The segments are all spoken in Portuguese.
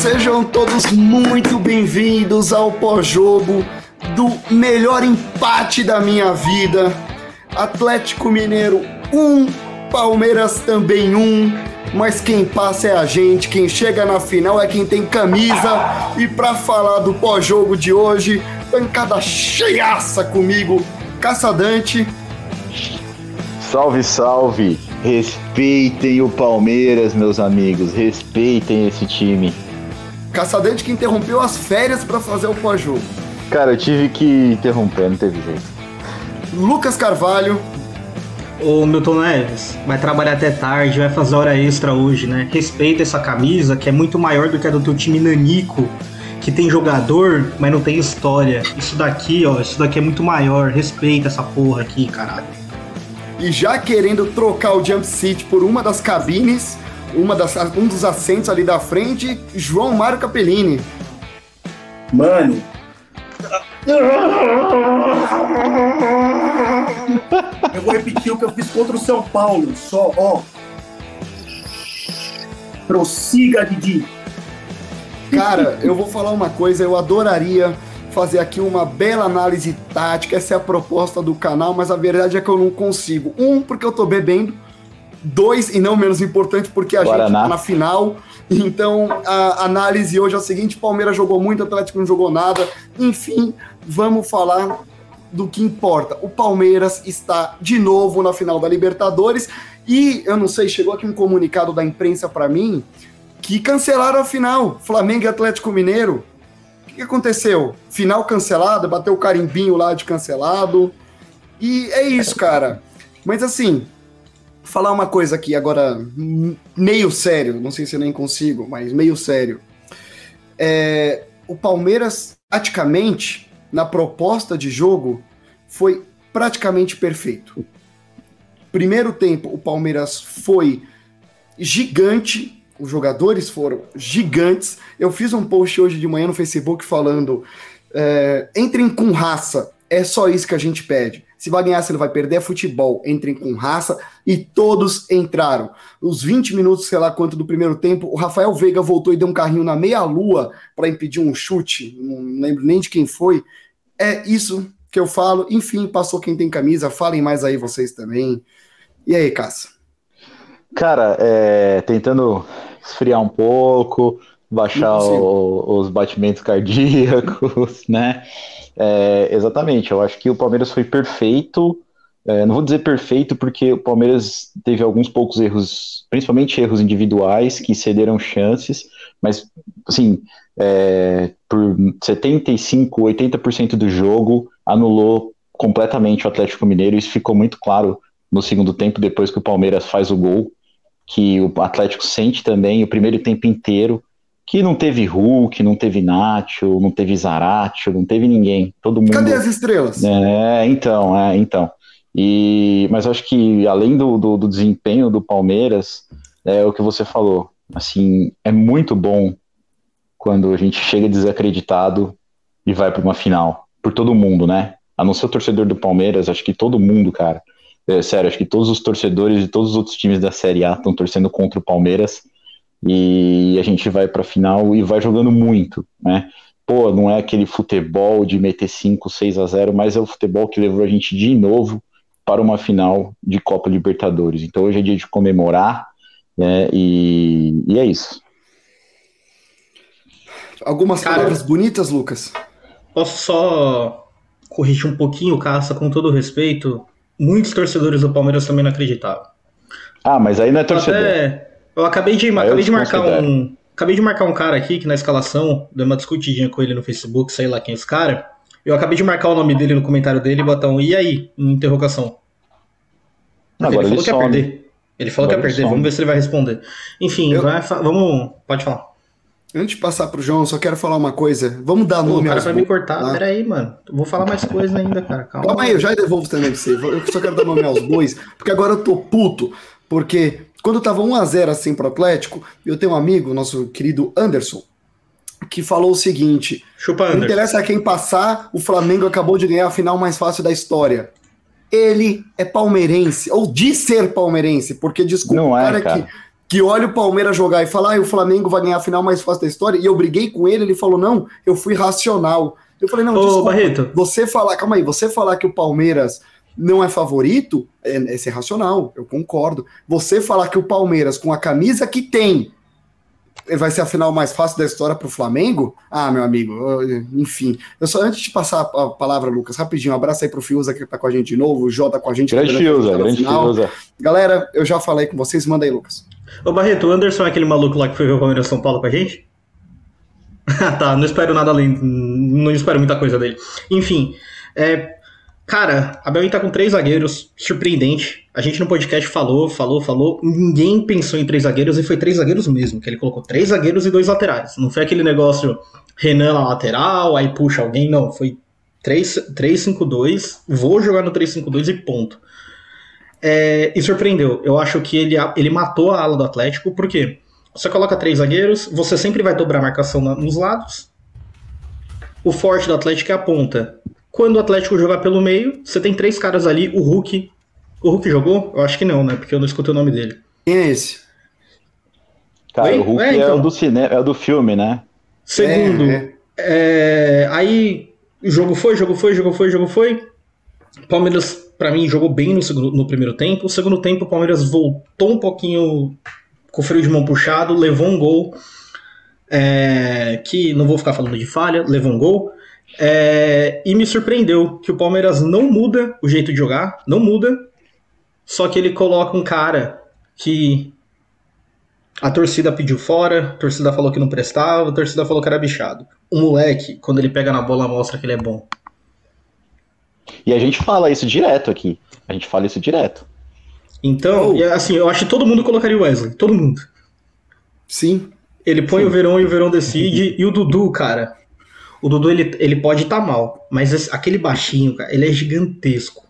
sejam todos muito bem-vindos ao pós-jogo do melhor empate da minha vida. Atlético Mineiro 1, um, Palmeiras também 1. Um, mas quem passa é a gente, quem chega na final é quem tem camisa. E para falar do pós-jogo de hoje, bancada cheiaça comigo, Caçadante. Salve, salve! Respeitem o Palmeiras, meus amigos. Respeitem esse time. Caçadante que interrompeu as férias para fazer o pós-jogo. Cara, eu tive que interromper, não teve jeito. Lucas Carvalho. Ô Milton Neves, vai trabalhar até tarde, vai fazer hora extra hoje, né? Respeita essa camisa, que é muito maior do que a do teu time nanico, que tem jogador, mas não tem história. Isso daqui, ó, isso daqui é muito maior. Respeita essa porra aqui, caralho. E já querendo trocar o Jump Seat por uma das cabines, uma das, um dos assentos ali da frente, João Mário Capellini. Mano, eu vou repetir o que eu fiz contra o São Paulo, só, ó. Prossiga, Didi. Cara, eu vou falar uma coisa, eu adoraria fazer aqui uma bela análise tática, essa é a proposta do canal, mas a verdade é que eu não consigo. Um, porque eu tô bebendo. Dois, e não menos importante, porque a Guaraná. gente tá na final. Então, a análise hoje é a seguinte: Palmeiras jogou muito, Atlético não jogou nada. Enfim, vamos falar do que importa. O Palmeiras está de novo na final da Libertadores e eu não sei, chegou aqui um comunicado da imprensa para mim que cancelaram a final, Flamengo e Atlético Mineiro. O que, que aconteceu? Final cancelada, bateu o carimbinho lá de cancelado. E é isso, cara. Mas assim, falar uma coisa aqui agora, meio sério, não sei se eu nem consigo, mas meio sério. É, o Palmeiras, praticamente, na proposta de jogo, foi praticamente perfeito. Primeiro tempo, o Palmeiras foi gigante, os jogadores foram gigantes. Eu fiz um post hoje de manhã no Facebook falando: é, entrem com raça, é só isso que a gente pede. Se vai ganhar, se ele vai perder, é futebol. Entrem com raça e todos entraram. Os 20 minutos, sei lá quanto do primeiro tempo, o Rafael Veiga voltou e deu um carrinho na meia-lua para impedir um chute. Não lembro nem de quem foi. É isso que eu falo. Enfim, passou quem tem camisa. Falem mais aí vocês também. E aí, Caça? Cara, é, tentando esfriar um pouco, baixar o, os batimentos cardíacos, né? É, exatamente, eu acho que o Palmeiras foi perfeito. É, não vou dizer perfeito, porque o Palmeiras teve alguns poucos erros, principalmente erros individuais, que cederam chances, mas, assim, é, por 75, 80% do jogo, anulou completamente o Atlético Mineiro. Isso ficou muito claro no segundo tempo, depois que o Palmeiras faz o gol, que o Atlético sente também o primeiro tempo inteiro que não teve Hulk, não teve Nacho, não teve Zaratio, não teve ninguém. Todo mundo. Cadê as estrelas? É, então, é, então. E, mas eu acho que além do, do, do, desempenho do Palmeiras, é o que você falou. Assim, é muito bom quando a gente chega desacreditado e vai para uma final. Por todo mundo, né? A não ser o torcedor do Palmeiras, acho que todo mundo, cara. É, sério, acho que todos os torcedores de todos os outros times da Série A estão torcendo contra o Palmeiras e a gente vai para a final e vai jogando muito, né? Pô, não é aquele futebol de meter 5, 6 a 0, mas é o futebol que levou a gente de novo para uma final de Copa Libertadores. Então hoje é dia de comemorar, né? E, e é isso. Algumas Cara, palavras bonitas, Lucas? Posso só corrigir um pouquinho, Caça, com todo respeito? Muitos torcedores do Palmeiras também não acreditavam. Ah, mas aí não é torcedor. Até eu acabei de, acabei de marcar um. Acabei de marcar um cara aqui que na escalação, deu uma discutidinha com ele no Facebook, sei lá quem é esse cara. Eu acabei de marcar o nome dele no comentário dele e botar um e aí? Em interrogação. Agora ele falou ele que ia perder. Ele falou Agora que ia perder, vamos ver se ele vai responder. Enfim, eu... vai, vamos. Pode falar. Antes de passar pro João, só quero falar uma coisa. Vamos dar nome Pô, O cara vai me cortar. Tá? Pera aí, mano. Eu vou falar mais coisas ainda, cara. Calma. Calma aí, eu já devolvo também pra você. Eu só quero dar nome aos bois, porque agora eu tô puto. Porque quando tava 1 a 0 assim pro Atlético, eu tenho um amigo, nosso querido Anderson, que falou o seguinte: Chupa Anderson. Não interessa quem passar, o Flamengo acabou de ganhar a final mais fácil da história. Ele é palmeirense, ou de ser palmeirense, porque desculpa, não o é, cara, cara. que que olha o Palmeiras jogar e fala, ah, o Flamengo vai ganhar a final mais fácil da história, e eu briguei com ele, ele falou, não, eu fui racional. Eu falei, não, Ô, desculpa, Barreto. você falar, calma aí, você falar que o Palmeiras não é favorito, é, é ser racional, eu concordo. Você falar que o Palmeiras, com a camisa que tem, vai ser a final mais fácil da história para o Flamengo? Ah, meu amigo, enfim. Eu só antes de passar a palavra, Lucas, rapidinho, um abraço aí pro Fiuza que tá com a gente de novo, o Jota com a gente. Grande a Fiuza, grande final. Fiuza. Galera, eu já falei com vocês, manda aí, Lucas. Ô Barreto, o Anderson é aquele maluco lá que foi ver o Palmeiras São Paulo com a gente? Ah, tá, não espero nada além. Não espero muita coisa dele. Enfim, é, cara, a Belém tá com três zagueiros, surpreendente. A gente no podcast falou, falou, falou. Ninguém pensou em três zagueiros e foi três zagueiros mesmo, que ele colocou três zagueiros e dois laterais. Não foi aquele negócio Renan na lateral, aí puxa alguém, não. Foi 3-5-2, vou jogar no 3-5-2 e ponto. É, e surpreendeu. Eu acho que ele, ele matou a ala do Atlético, por quê? Você coloca três zagueiros, você sempre vai dobrar a marcação na- nos lados. O forte do Atlético é a ponta. Quando o Atlético jogar pelo meio, você tem três caras ali. O Hulk. O Hulk jogou? Eu acho que não, né? Porque eu não escutei o nome dele. Quem é esse? Cara, Oi? o Hulk É, é, então. o do cinema, é o do filme, né? Segundo, É, é. É, aí, o jogo foi, jogo foi, jogo foi, jogo foi. Palmeiras, pra mim, jogou bem no, segundo, no primeiro tempo. No segundo tempo, o Palmeiras voltou um pouquinho com o freio de mão puxado, levou um gol. é, que não vou ficar falando de falha, levou um gol. É, e me surpreendeu que o Palmeiras não muda o jeito de jogar, não muda. Só que ele coloca um cara que a torcida pediu fora, a torcida falou que não prestava, a torcida falou que era bichado. O moleque, quando ele pega na bola, mostra que ele é bom. E a gente fala isso direto aqui. A gente fala isso direto. Então, Oh. e, assim, eu acho que todo mundo colocaria o Wesley. Todo mundo. Sim. Ele põe o Verão e o Verão decide. e o Dudu, cara. O Dudu, ele, ele pode estar mal. Mas esse- aquele baixinho, cara, ele é gigantesco.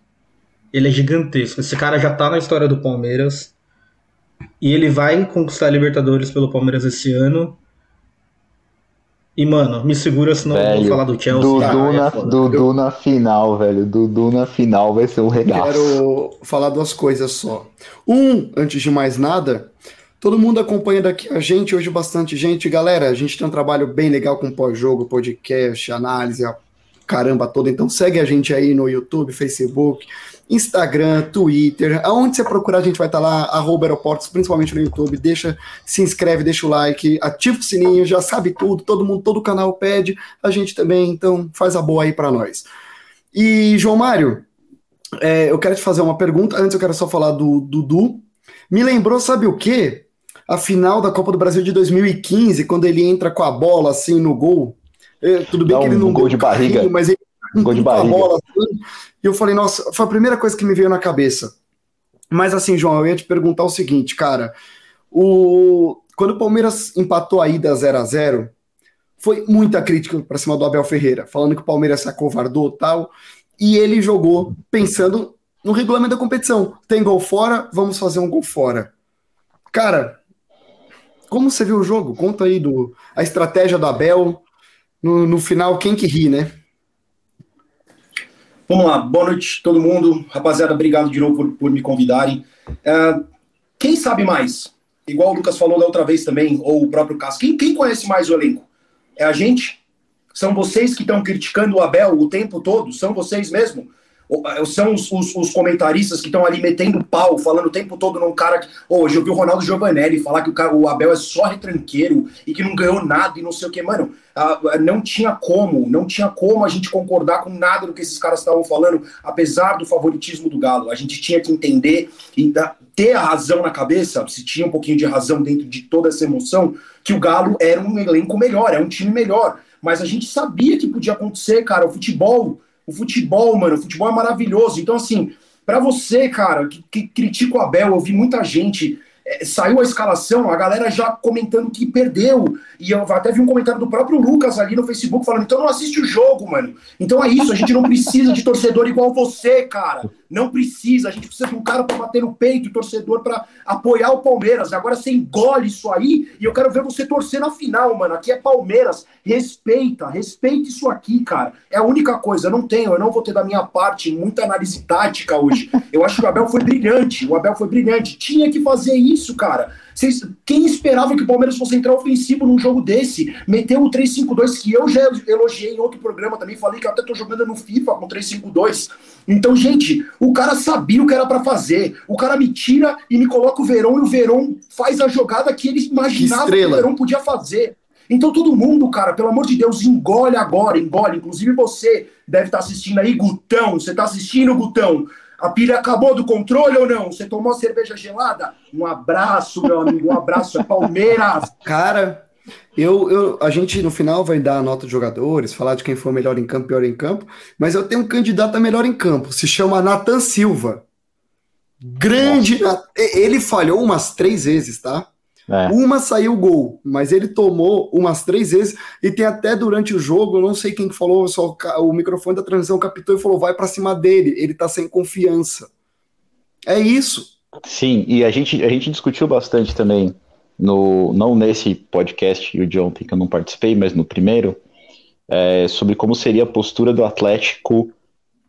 Ele é gigantesco. Esse cara já tá na história do Palmeiras. E ele vai conquistar a Libertadores pelo Palmeiras esse ano. E, mano, me segura, senão eu vou Velho, falar do Chelsea. Dudu, Ah, é na, foda. Dudu na final, velho. Dudu na final vai ser um regaço. Quero falar duas coisas só. Um, antes de mais nada, todo mundo acompanha daqui a gente, hoje bastante gente. Galera, a gente tem um trabalho bem legal com pós-jogo, podcast, análise, a caramba toda. Então segue a gente aí no YouTube, Facebook, Instagram, Twitter. Aonde você procurar, a gente vai estar lá, arroba aeroportos, principalmente no YouTube. Deixa, se inscreve, deixa o like, ativa o sininho, já sabe tudo, todo mundo, todo canal pede, a gente também, então faz a boa aí pra nós. E, João Mário, é, eu quero te fazer uma pergunta. Antes, eu quero só falar do Dudu. Me lembrou, sabe o quê? A final da Copa do Brasil de 2015, quando ele entra com a bola assim no gol. É, tudo bem Dá que ele um não gol de barriga. carrinho, mas ele Um gol de com a barriga. bola assim, e eu falei, nossa, foi a primeira coisa que me veio na cabeça. Mas assim, João, eu ia te perguntar o seguinte, cara. O... Quando o Palmeiras empatou a ida 0 a 0 foi muita crítica para cima do Abel Ferreira, falando que o Palmeiras se acovardou e tal. E ele jogou pensando no regulamento da competição. Tem gol fora, vamos fazer um gol fora. Cara, como você viu o jogo? Conta aí do, a estratégia do Abel. No, no final, quem que ri, né? Vamos lá, boa noite todo mundo. Rapaziada, obrigado de novo por, por me convidarem. É, quem sabe mais? Igual o Lucas falou da outra vez também, ou o próprio Cássio. Quem, quem conhece mais o elenco? É a gente? São vocês que estão criticando o Abel o tempo todo? São vocês mesmo? São os, os- os comentaristas que estão ali metendo pau, falando o tempo todo num cara que. Hoje eu vi o Ronaldo Giovanelli falar que o, cara- o Abel é só retranqueiro e que não ganhou nada e não sei o que. Mano, não tinha como, não tinha como a gente concordar com nada do que esses caras estavam falando, apesar do favoritismo do Galo. A gente tinha que entender e ter a razão na cabeça, se tinha um pouquinho de razão dentro de toda essa emoção, que o Galo era um elenco melhor, é um time melhor. Mas a gente sabia que podia acontecer, cara. O futebol, o futebol, mano, o futebol é maravilhoso. Então, assim, pra você, cara, que, que critica o Abel, eu vi muita gente. é, saiu a escalação, a galera já comentando que perdeu. E eu até vi um comentário do próprio Lucas ali no Facebook falando: então não assiste o jogo, mano. Então é isso, a gente não precisa de torcedor igual você, cara. Não precisa, a gente precisa de um cara pra bater no peito, torcedor pra apoiar o Palmeiras. Agora você engole isso aí e eu quero ver você torcer na final, mano. Aqui é Palmeiras. Respeita, respeita isso aqui, cara. É a única coisa. Eu não tenho, eu não vou ter da minha parte muita análise tática hoje. Eu acho que o Abel foi brilhante. O Abel foi brilhante. Tinha que fazer isso, cara. Vocês, quem esperava que o Palmeiras fosse entrar ofensivo num jogo desse? Meteu o 3-5-2, que eu já elogiei em outro programa também, falei que eu até tô jogando no FIFA com 3-5-2. Então, gente, o cara sabia o que era para fazer. O cara me tira e me coloca o Verão e o Verão faz a jogada que ele imaginava que, que o Verão podia fazer. Então todo mundo, cara, pelo amor de Deus, engole agora, engole. Inclusive você deve estar tá assistindo aí, Gutão. Você está assistindo, Gutão? A pilha acabou do controle ou não? Você tomou cerveja gelada? Um abraço, meu amigo, um abraço, é Palmeiras. Cara, eu, eu, a gente no final vai dar a nota de jogadores, falar de quem foi melhor em campo, pior em campo, mas eu tenho um candidato a melhor em campo, se chama Nathan Silva. Grande, Nat... ele falhou umas três vezes, tá? É. Uma saiu gol, mas ele tomou umas três vezes e tem até durante o jogo, não sei quem que falou, só o microfone da transmissão captou e falou: vai para cima dele, ele tá sem confiança. É isso. Sim, e a gente, a gente discutiu bastante também, no, não nesse podcast e o de ontem que eu não participei, mas no primeiro, é, sobre como seria a postura do Atlético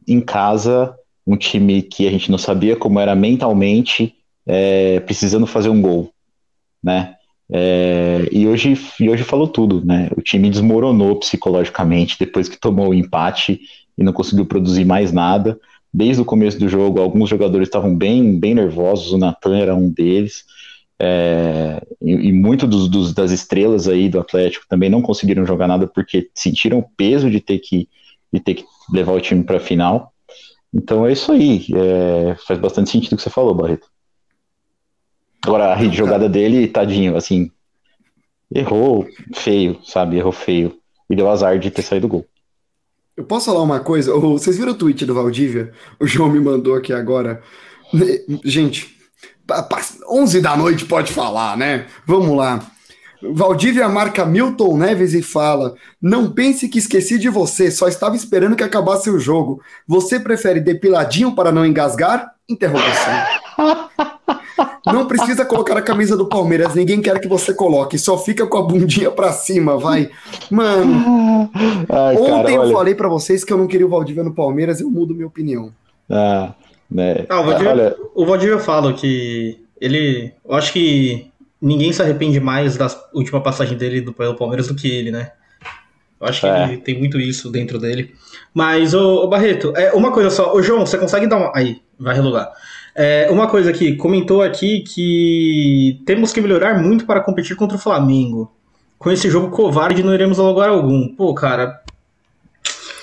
em casa, um time que a gente não sabia como era mentalmente, é, precisando fazer um gol né? É, e, hoje, e hoje falou tudo, né? O time desmoronou psicologicamente depois que tomou o empate e não conseguiu produzir mais nada. Desde o começo do jogo, alguns jogadores estavam bem, bem nervosos, o Natan era um deles. É, e, e muitos dos, dos, das estrelas aí do Atlético também não conseguiram jogar nada porque sentiram o peso de ter que, de ter que levar o time para a final. Então é isso aí. É, faz bastante sentido o que você falou, Barreto. Agora, a rede jogada dele, tadinho, assim, errou feio, sabe? Errou feio. E deu azar de ter saído gol. Eu posso falar uma coisa? Vocês viram o tweet do Valdívia? O João me mandou aqui agora. Gente, 11 da noite pode falar, né? Vamos lá. Valdívia marca Milton Neves e fala: Não pense que esqueci de você, só estava esperando que acabasse o jogo. Você prefere depiladinho para não engasgar? Interrogação. Não precisa colocar a camisa do Palmeiras, ninguém quer que você coloque, só fica com a bundinha pra cima, vai. Mano, Ai, ontem cara, eu falei para vocês que eu não queria o Valdívia no Palmeiras, eu mudo minha opinião. Ah, né. Ah, o, Valdívia, olha... o Valdívia fala que ele. Eu acho que ninguém se arrepende mais da última passagem dele do, pelo Palmeiras do que ele, né? Eu acho que é. ele tem muito isso dentro dele. Mas, ô, ô Barreto, é, uma coisa só. Ô, João, você consegue dar uma. Aí, vai relugar. É, uma coisa aqui, comentou aqui que temos que melhorar muito para competir contra o Flamengo. Com esse jogo covarde não iremos a lugar algum. Pô, cara.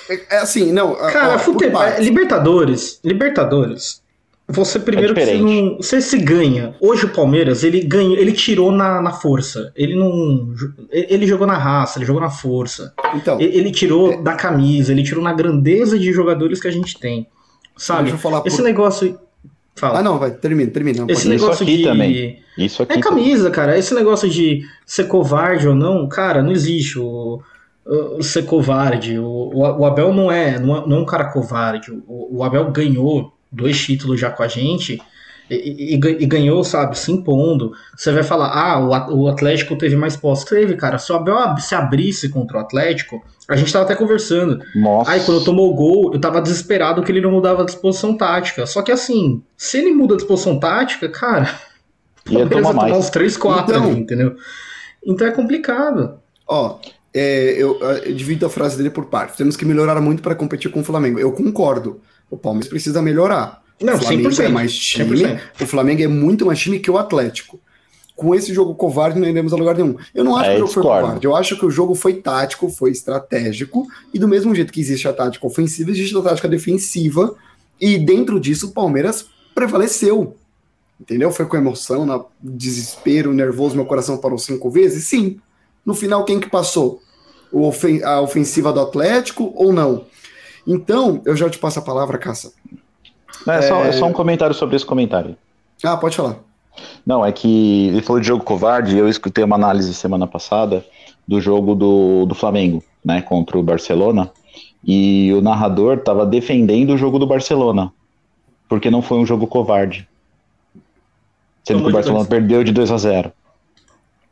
É, é assim, não. Cara, ó, futebol, é, Libertadores. Libertadores. Você primeiro é você, não, você se ganha. Hoje o Palmeiras, ele ganhou, ele tirou na, na força. Ele não. Ele jogou na raça, ele jogou na força. Então, ele, ele tirou é... da camisa, ele tirou na grandeza de jogadores que a gente tem. Sabe? Esse por... negócio Fala. Ah, não, vai, termina, termina. Esse pode... negócio aqui de... também. Isso aqui é camisa, também. cara. Esse negócio de ser covarde ou não, cara, não existe o, o ser covarde. O, o, Abel não é, não é, não é um cara covarde. O, o Abel ganhou dois títulos já com a gente e, e, e, ganhou, sabe, se impondo. Você vai falar, ah, o, Atlético teve mais posse. Teve, cara. Se o Abel se abrisse contra o Atlético, a gente tava até conversando. Nossa. Aí quando tomou o gol, eu tava desesperado que ele não mudava a disposição tática. Só que assim, se ele muda a disposição tática, cara, ia tomar, tomar uns 3, 4 então, ali, entendeu? Então é complicado. Ó, é, eu, eu divido a frase dele por partes. Temos que melhorar muito para competir com o Flamengo. Eu concordo. O Palmeiras precisa melhorar. Não, o Flamengo 100%, é mais time. 100%. O Flamengo é muito mais time que o Atlético. Com esse jogo covarde, não iremos a lugar nenhum. Eu não acho é, que o jogo foi covarde. Eu acho que o jogo foi tático, foi estratégico. E do mesmo jeito que existe a tática ofensiva, existe a tática defensiva. E dentro disso, o Palmeiras prevaleceu. Entendeu? Foi com emoção, na desespero, nervoso, meu coração parou cinco vezes? Sim. No final, quem que passou? Ofen a ofensiva do Atlético ou não? Então, eu já te passo a palavra, Caça. É, é... Só, é só um comentário sobre esse comentário. Ah, pode falar. Não, é que ele falou de jogo covarde, eu escutei uma análise semana passada do jogo do, do Flamengo, né, contra o Barcelona, e o narrador estava defendendo o jogo do Barcelona, porque não foi um jogo covarde. Sendo que o Barcelona perdeu de 2 a 0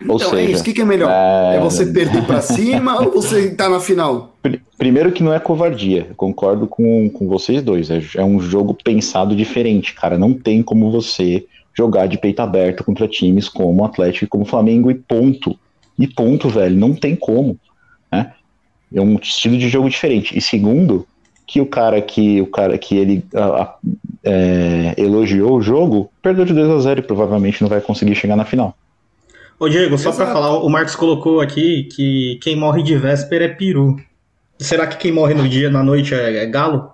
ou então, seja, é isso. O que, que é melhor? É, é você perder para cima ou você estar tá na final? Primeiro que não é covardia. Eu concordo com, com vocês dois. É, é um jogo pensado diferente, cara. Não tem como você jogar de peito aberto contra times como o Atlético e como o Flamengo e ponto. E ponto, velho, não tem como. Né? É um estilo de jogo diferente. E segundo, que o cara que o cara que ele a, a, é, elogiou o jogo perdeu de 2 a 0 e provavelmente não vai conseguir chegar na final. Ô Diego, só para falar, o Marcos colocou aqui que quem morre de véspera é peru. Será que quem morre no dia, na noite é, é galo?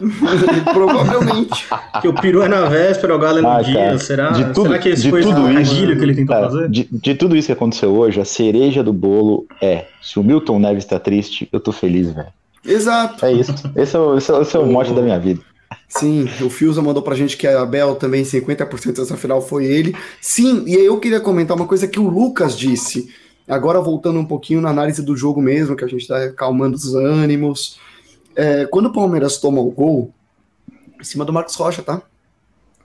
Provavelmente. que o peru é na véspera, o galo é no ah, dia. Cara, será, tudo, será que esse foi tudo isso, que ele tentou cara, fazer? De, de, tudo isso que aconteceu hoje, a cereja do bolo é: se o Milton Neves tá triste, eu tô feliz, velho. Exato. É isso. Esse é o, esse é, esse é o mote da minha vida. Sim, o Fiusa mandou pra gente que a Abel também 50% dessa final foi ele. Sim, e eu queria comentar uma coisa que o Lucas disse. Agora voltando um pouquinho na análise do jogo mesmo, que a gente tá acalmando os ânimos. É, quando o Palmeiras toma o gol, em cima do Marcos Rocha, tá?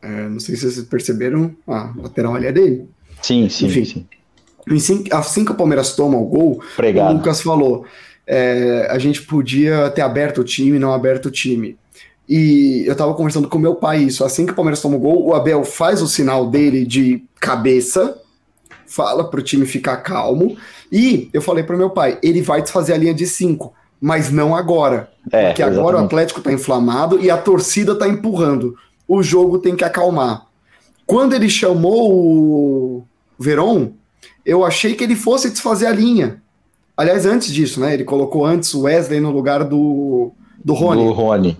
É, não sei se vocês perceberam, a lateral ali é dele. Sim, sim, Enfim, sim. Assim que o Palmeiras toma o gol, Pregado. o Lucas falou: é, a gente podia ter aberto o time, não aberto o time. E eu tava conversando com meu pai isso. Assim que o Palmeiras toma o gol, o Abel faz o sinal dele de cabeça, fala pro time ficar calmo. E eu falei pro meu pai, ele vai desfazer a linha de cinco, mas não agora. É, porque agora exatamente. o Atlético tá inflamado e a torcida tá empurrando. O jogo tem que acalmar. Quando ele chamou o Veron, eu achei que ele fosse desfazer a linha. Aliás, antes disso, né? Ele colocou antes o Wesley no lugar do, do Rony. Do Rony.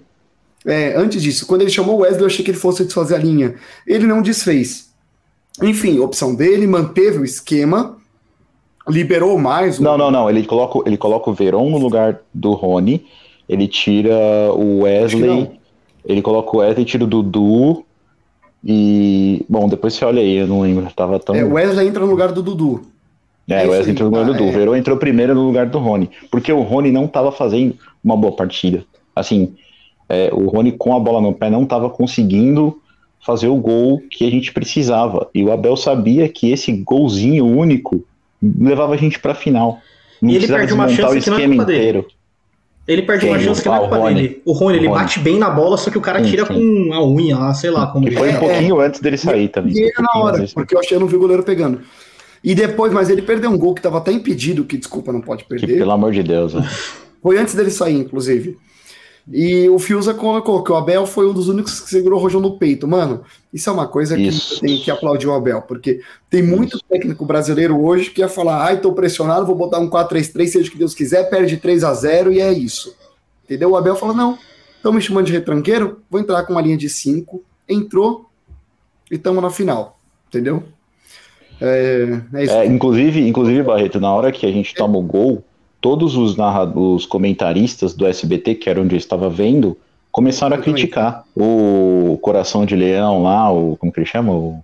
É, antes disso, quando ele chamou o Wesley, eu achei que ele fosse desfazer a linha. Ele não desfez. Enfim, opção dele, manteve o esquema, liberou mais. O... Não, não, não. Ele coloca, ele coloca o Veron no lugar do Rony. Ele tira o Wesley. Ele coloca o Wesley, tira o Dudu. E. Bom, depois você olha aí, eu não lembro. Tava tão... É, o Wesley entra no lugar do Dudu. É, o Wesley entrou no lugar do Dudu. Ah, o Verão entrou primeiro no lugar do Rony. Porque o Rony não estava fazendo uma boa partida. Assim, é, o Rony com a bola no pé não estava conseguindo fazer o gol que a gente precisava. E o Abel sabia que esse golzinho único levava a gente para a final. Não e ele perde uma chance que não é culpa inteiro. dele. Ele perde Quem? uma chance que não é culpa Rony. dele. O Rony, ele Rony. bate bem na bola, só que o cara sim, tira sim. com a unha lá, sei lá como. E foi um pouquinho é. antes dele sair também. E um na hora, porque eu achei que eu não vi o goleiro pegando. E depois, mas ele perdeu um gol que estava até impedido, que desculpa, não pode perder. Que, pelo amor de Deus. Né? Foi antes dele sair, inclusive. E o Fiuza colocou que o Abel foi um dos únicos que segurou o Rojão no peito. Mano, isso é uma coisa isso. que tem que aplaudir o Abel, porque tem muito isso. técnico brasileiro hoje que ia falar: ai, tô pressionado, vou botar um 4-3-3, seja o que Deus quiser, perde 3 a 0 e é isso. Entendeu? O Abel falou: não, estão me chamando de retranqueiro, vou entrar com uma linha de 5. Entrou e estamos na final. Entendeu? É, é, é inclusive, inclusive, Barreto, na hora que a gente toma o gol, todos os, os comentaristas do SBT, que era onde eu estava vendo, começaram a criticar o Coração de Leão lá, o como que ele chama? O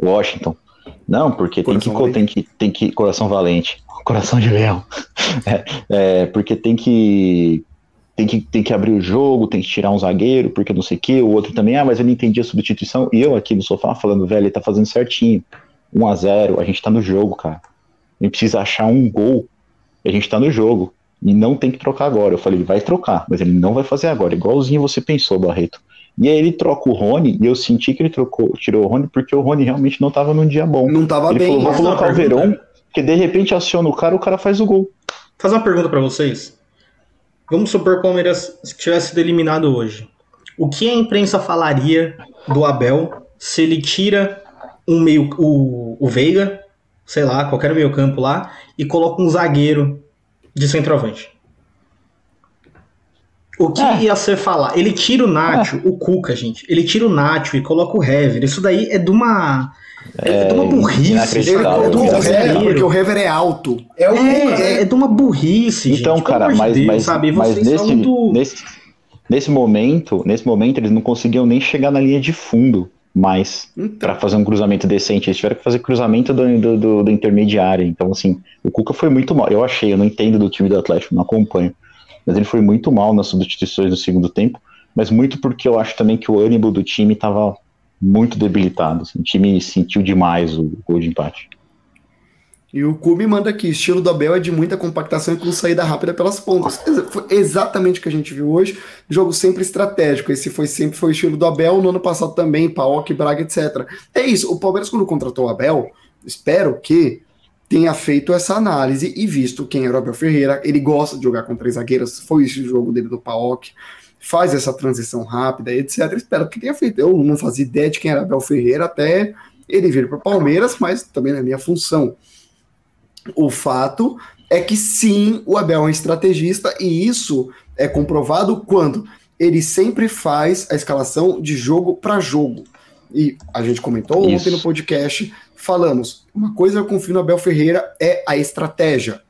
Washington. Não, porque tem que, tem que tem que coração valente, coração de leão. é, é, porque tem que tem que tem que abrir o jogo, tem que tirar um zagueiro, porque não sei o que, o outro também, ah, mas eu não entendi a substituição. E eu aqui no sofá falando, velho, ele tá fazendo certinho. 1 a 0 a gente tá no jogo, cara. A gente precisa achar um gol. E a gente tá no jogo. E não tem que trocar agora. Eu falei, ele vai trocar, mas ele não vai fazer agora. Igualzinho você pensou, Barreto. E aí ele troca o Rony, e eu senti que ele trocou, tirou o Rony, porque o Rony realmente não tava num dia bom. Não tava ele bem. Falou, vou colocar o Verón, que de repente aciona o cara, o cara faz o gol. Fazer uma pergunta para vocês. Vamos supor que o Palmeiras tivesse sido eliminado hoje. O que a imprensa falaria do Abel se ele tira um meio, o, o Veiga, sei lá, qualquer meio campo lá, e coloca um zagueiro de centroavante. O que é. ia ser falar? Ele tira o Nacho, é. o Cuca, gente. Ele tira o Nacho e coloca o Hever. Isso daí é de uma. É, é de uma burrice. Ele coloca o Hever, porque o Hever é alto. É, o é, é de uma burrice. Então, gente, cara, mas, Deus, mas, sabe? mas nesse, do... nesse, nesse momento, nesse momento, eles não conseguiam nem chegar na linha de fundo mais então. para fazer um cruzamento decente. Eles tiveram que fazer cruzamento do, do, do, do, intermediário. Então, assim, o Cuca foi muito mal. Eu achei, eu não entendo do time do Atlético, não acompanho. Mas ele foi muito mal nas substituições no segundo tempo. Mas muito porque eu acho também que o ânimo do time estava muito debilitado. Assim, o time sentiu demais o gol de empate. E o Cube manda aqui, estilo do Abel é de muita compactação e com saída rápida pelas pontas. Foi exatamente o que a gente viu hoje. Jogo sempre estratégico. Esse foi sempre foi o estilo do Abel, no ano passado também, Paok, Braga, etc. É isso. O Palmeiras, quando contratou o Abel, espero que tenha feito essa análise e visto quem era o Abel Ferreira. Ele gosta de jogar com três zagueiros, foi esse o jogo dele do Paok. Faz essa transição rápida, etc. Espero que tenha feito. Eu não fazia ideia de quem era Abel Ferreira até ele vir para o Palmeiras, mas também na minha função. O fato é que sim, o Abel é um estrategista e isso é comprovado quando ele sempre faz a escalação de jogo para jogo. E a gente comentou isso. ontem no podcast, falamos, uma coisa eu confio no Abel Ferreira é a estratégia.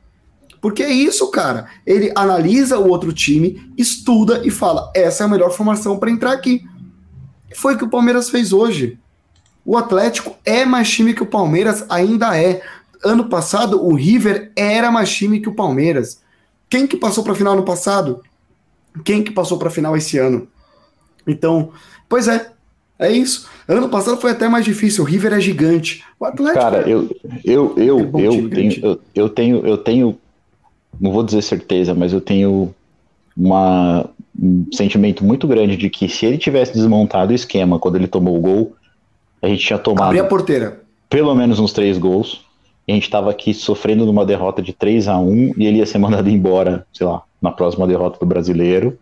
Porque é isso, cara. Ele analisa o outro time, estuda e fala: essa é a melhor formação para entrar aqui. Foi o que o Palmeiras fez hoje. O Atlético é mais time que o Palmeiras, ainda é ano passado o River era mais time que o Palmeiras. Quem que passou para a final no passado? Quem que passou para a final esse ano? Então, pois é, é isso. Ano passado foi até mais difícil. O River é gigante. O Atlético. Cara, é eu eu eu é eu, tenho, eu, eu tenho eu tenho não vou dizer certeza, mas eu tenho uma, um sentimento muito grande de que se ele tivesse desmontado o esquema quando ele tomou o gol, a gente tinha tomado. Abrir a porteira. Pelo menos uns três gols a gente estava aqui sofrendo numa derrota de 3 a 1 e ele ia ser mandado embora, sei lá, na próxima derrota do brasileiro,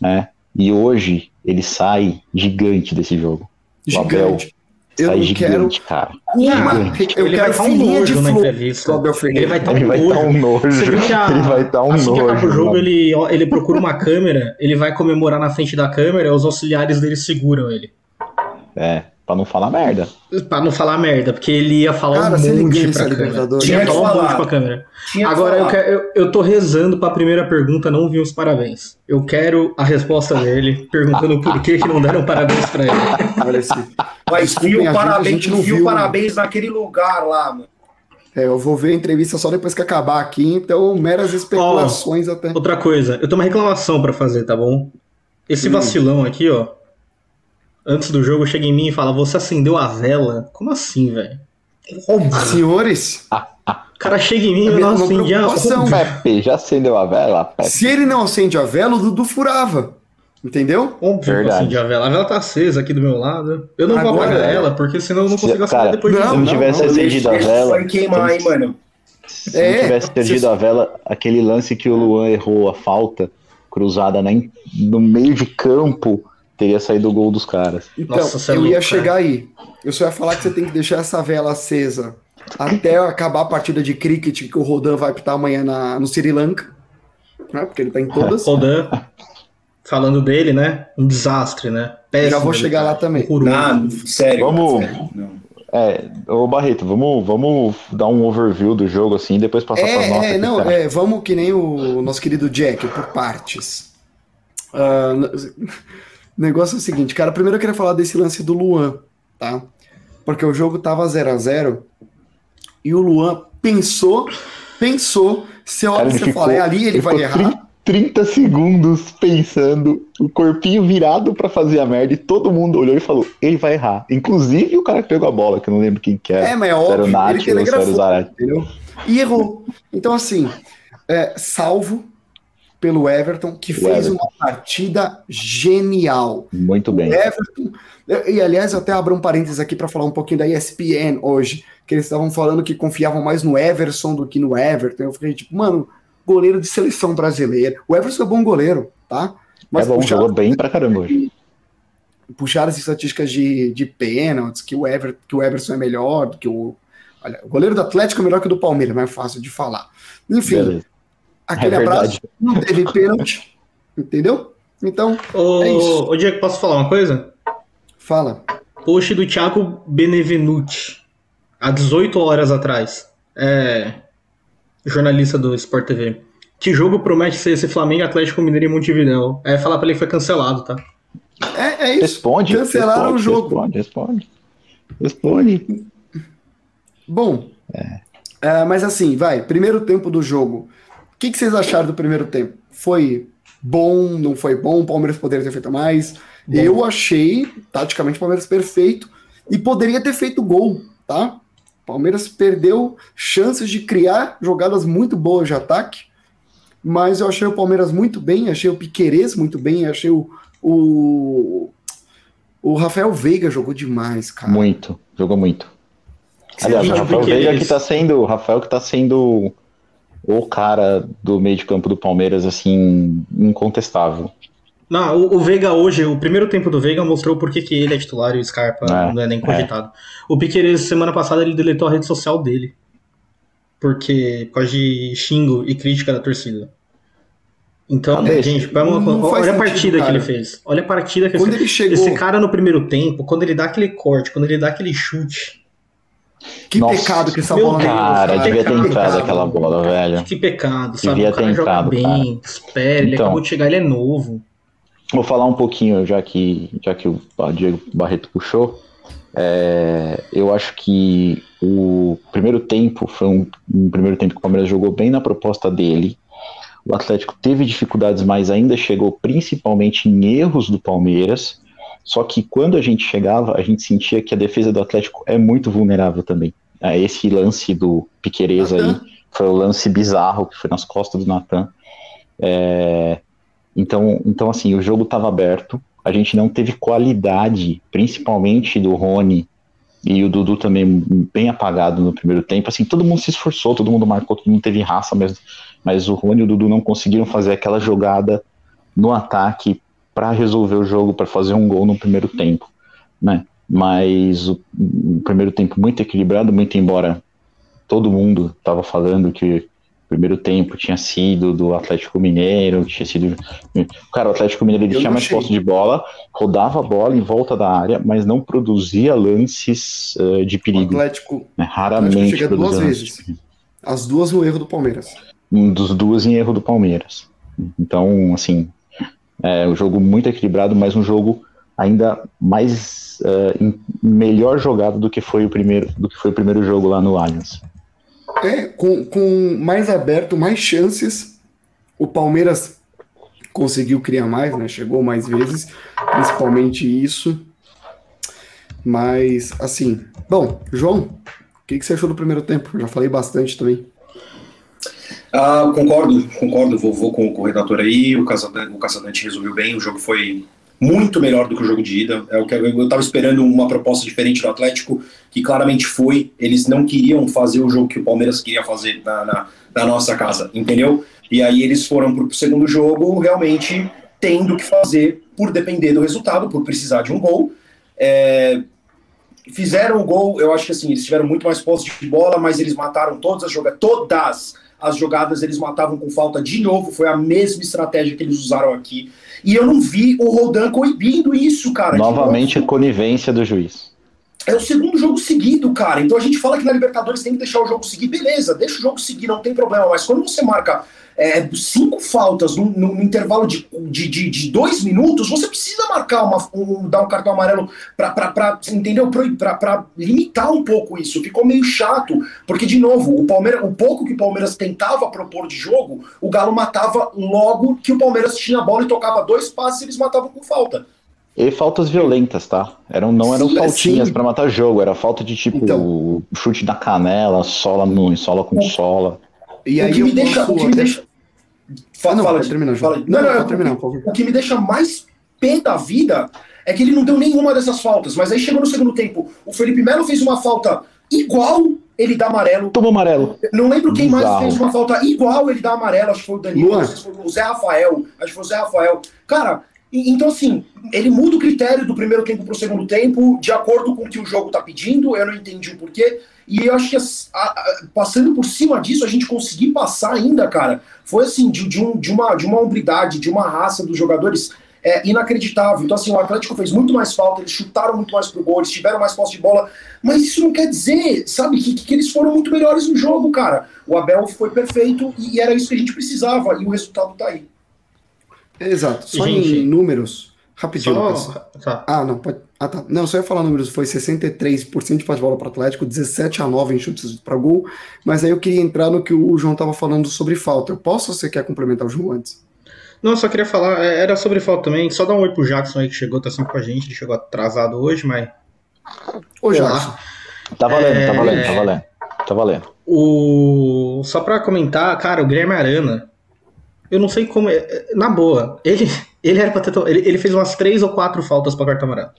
né? E hoje ele sai gigante desse jogo. Gigante. Eu sai gigante, quero... cara. Gigante. eu ele quero vai um nojo na entrevista. Ele vai estar um, vai um nojo. Você viu que a, ele vai estar um assim nojo. que acaba o jogo, ele, ele procura uma câmera, ele vai comemorar na frente da câmera, os auxiliares dele seguram ele. É. Pra não falar merda. Pra não falar merda, porque ele ia falar Cara, um monte pra câmera. Tinha que falar um monte pra câmera. Agora, eu, quero, eu, eu tô rezando pra primeira pergunta não vir os parabéns. Eu quero a resposta dele, perguntando por que, que não deram parabéns pra ele. Mas viu parabéns, não viu parabéns naquele lugar lá, mano. É, eu vou ver a entrevista só depois que acabar aqui, então meras especulações oh, até. Outra coisa, eu tenho uma reclamação para fazer, tá bom? Esse hum. vacilão aqui, ó, antes do jogo, chega em mim e fala: Você acendeu a vela? Como assim, velho? Senhores, o cara chega em mim e não acende a vela. Pepe, já acendeu a vela? Pepe. Se ele não acende a vela, o Dudu furava. Entendeu? Óbvio Verdade. que acende a vela. A vela tá acesa aqui do meu lado. Eu não Agora, vou apagar é. ela, porque senão eu não consigo acender depois não, de Se não tivesse não, acendido a vela. Queimar, hein, mano. Se é, não tivesse acendido a vela, aquele lance que o Luan errou a falta cruzada no meio de campo teria saído o gol dos caras. Então, Nossa, é eu ia chegar aí. Eu só ia falar que você tem que deixar essa vela acesa até acabar a partida de cricket que o Rodan vai apitar amanhã na, no Sri Lanka. Né? Porque ele tá em todas. Rodan, falando dele, né? Um desastre, né? Péssimo, Já vou chegar lá também. Não, sério. Vamos. Sério, é, ô Barreto, vamos, vamos dar um overview do jogo assim, depois passar é, para notas. É, não, é, vamos que nem o nosso querido Jack, por partes. Uh, o negócio é o seguinte, cara. Primeiro eu queria falar desse lance do Luan, tá? Porque o jogo tava 0 a 0 e o Luan pensou, pensou, se eu você falar é ali, ele vai errar. 30 segundos pensando, o corpinho virado para fazer a merda e todo mundo olhou e falou, ele vai errar. Inclusive o cara que pegou a bola, que eu não lembro quem que era. É, mas é óbvio, era o Nath, ele telegrafou, entendeu? E errou. Então assim, é, salvo pelo Everton, que o fez Everton. uma partida genial. Muito bem. O Everton, e aliás, eu até abro um parênteses aqui para falar um pouquinho da ESPN hoje, que eles estavam falando que confiavam mais no Everson do que no Everton. Eu fiquei tipo, mano, goleiro de seleção brasileira. O Everson é bom goleiro, tá? Mas é bom, puxaram, jogou bem pra caramba hoje. Puxaram as estatísticas de, de pênaltis, que o, Ever, que o Everson é melhor do que o. Olha, o goleiro do Atlético é melhor que o do Palmeiras, mais fácil de falar. Enfim, Beleza. Aquele é abraço não teve pênalti, entendeu? Então, ô, é isso. Ô, Diego, posso falar uma coisa? Fala. Post do Thiago Benevenuti, há 18 horas atrás. É, jornalista do Sport TV. Que jogo promete ser esse Flamengo Atlético Mineiro em Montevideo? É falar pra ele que foi cancelado, tá? É, é isso. Responde. Cancelaram responde, o jogo. Responde, responde. Responde. Bom. É. É, mas assim, vai. Primeiro tempo do jogo. O que, que, vocês acharam do primeiro tempo? Foi bom, não foi bom? O Palmeiras poderia ter feito mais? Bom. Eu achei, taticamente, o Palmeiras perfeito e poderia ter feito gol, tá? Palmeiras perdeu chances de criar jogadas muito boas de ataque, mas eu achei o Palmeiras muito bem, achei o Piquerez muito bem, achei o, o, o Rafael Veiga jogou demais, cara. Muito, jogou muito. Aliás, o Rafael Veiga que tá sendo, o Rafael que tá sendo o cara do meio de campo do Palmeiras, assim, incontestável. Não, o, o, Veiga hoje, o primeiro tempo do Veiga mostrou por que, ele é titular e o Scarpa é, não é nem cogitado. É. O Piqueires, semana passada, ele deletou a rede social dele. Porque, por causa de xingo e crítica da torcida. Então, ah, gente, uma, olha a partida que ele fez. Olha a partida que quando ele chegou... esse cara no primeiro tempo, quando ele dá aquele corte, quando ele dá aquele chute. Que Nossa, pecado que essa bola Cara, devia ter entrado aquela bola, velho. Que pecado, sabe? Devia o cara ter entrado, bem, cara. espera, ele então, acabou de chegar, ele é novo. Vou falar um pouquinho, já que, já que o Diego Barreto puxou. É, eu acho que o primeiro tempo foi um, um, primeiro tempo que o Palmeiras jogou bem na proposta dele. O Atlético teve dificuldades, mas ainda chegou principalmente em erros do Palmeiras. Só que quando a gente chegava, a gente sentia que a defesa do Atlético é muito vulnerável também. É, esse lance do Piquerez aí foi o lance bizarro que foi nas costas do Natan. É, então, então, assim, o jogo estava aberto, a gente não teve qualidade, principalmente do Rony e o Dudu também bem apagado no primeiro tempo. Assim, todo mundo se esforçou, todo mundo marcou, todo mundo teve raça mesmo, mas o Rony e o Dudu não conseguiram fazer aquela jogada no ataque para resolver o jogo, para fazer um gol no primeiro tempo, né? Mas o, o primeiro tempo muito equilibrado, muito embora todo mundo estava falando que primeiro tempo tinha sido do Atlético Mineiro, tinha sido. Cara, o Atlético Mineiro ele tinha mais posse de bola, rodava a bola em volta da área, mas não produzia lances uh, de perigo. O Atlético, né? Raramente. chega duas vezes. As duas no erro do Palmeiras. Um dos duas em erro do Palmeiras. Então, assim, é um jogo muito equilibrado, mas um jogo ainda mais uh, melhor jogado do que foi o primeiro do que foi o primeiro jogo lá no Allianz. É, com, com mais aberto, mais chances. O Palmeiras conseguiu criar mais, né? Chegou mais vezes, principalmente isso. Mas, assim, bom, João, o que, que você achou do primeiro tempo? Já falei bastante também. Ah, concordo, concordo, vou, vou com, com, o redator aí, o Casadante, o Casadante resolveu bem, o jogo foi muito melhor do que o jogo de ida. É o que eu estava esperando uma proposta diferente do Atlético, que claramente foi. Eles não queriam fazer o jogo que o Palmeiras queria fazer na, na, na nossa casa, entendeu? E aí eles foram para o segundo jogo realmente tendo que fazer por depender do resultado, por precisar de um gol. É, fizeram o gol, eu acho que assim, eles tiveram muito mais posse de bola, mas eles mataram todas as jogadas, todas as jogadas eles matavam com falta de novo, foi a mesma estratégia que eles usaram aqui. E eu não vi o Rodan coibindo isso, cara. Novamente, conivência do juiz. É o segundo jogo seguido, cara. Então a gente fala que na Libertadores tem que deixar o jogo seguir, beleza, deixa o jogo seguir, não tem problema. Mas quando você marca é, cinco faltas no intervalo de, de, de, de, dois minutos, você precisa marcar uma, um, dar um cartão amarelo para entendeu? Para limitar um pouco isso. Ficou meio chato, porque, de novo, o Palmeiras, o pouco que o Palmeiras tentava propor de jogo, o Galo matava logo que o Palmeiras tinha a bola e tocava dois passes eles matavam com falta. E faltas violentas, tá? Eram, não eram sim, faltinhas para matar jogo, era falta de tipo então, chute na canela, sola no sola com sola. E aí o que me deixa, o que me deixa, Fala, não, fala, terminar, fala. Não, não, não, terminar, por favor. O que me deixa mais pé da vida é que ele não deu nenhuma dessas faltas, mas aí chegou no segundo tempo, o Felipe Melo fez uma falta igual ele dá amarelo. Tomou amarelo. Não lembro quem Bizarro. mais fez uma falta igual ele dá amarelo, acho que foi o Danilo, se foi o Zé Rafael, acho que foi o Zé Rafael. Cara, então assim, ele muda o critério do primeiro tempo para o segundo tempo, de acordo com o que o jogo tá pedindo, eu não entendi o porquê. E eu acho que a, a, passando por cima disso, a gente conseguir passar ainda, cara, foi assim, de, de, um, de, uma, de uma hombridade, de uma raça dos jogadores é, inacreditável. Então, assim, o Atlético fez muito mais falta, eles chutaram muito mais pro gol, eles tiveram mais posse de bola, mas isso não quer dizer, sabe, que, que eles foram muito melhores no jogo, cara. O Abel foi perfeito e era isso que a gente precisava, e o resultado tá aí. Exato. Só gente, em números, rapidinho. Só... Tá. Ah, não, pode. Ah, tá. Não, só ia falar números. Foi 63% de passe de bola para Atlético, 17 a 9 em chutes para gol. Mas aí eu queria entrar no que o João estava falando sobre falta. Eu posso ou você quer complementar o João antes? Não, só queria falar, é, era sobre falta também. Só dar um oi pro Jackson aí que chegou, tá sempre com a gente. Ele chegou atrasado hoje, mas. Ô, Jackson. Tá valendo, é... tá valendo, tá valendo. Tá valendo. O... Só pra comentar, cara, o Guilherme Arana, eu não sei como. É, na boa, ele, ele era pra ter. Ele, ele fez umas três ou quatro faltas pra cartão amarelo.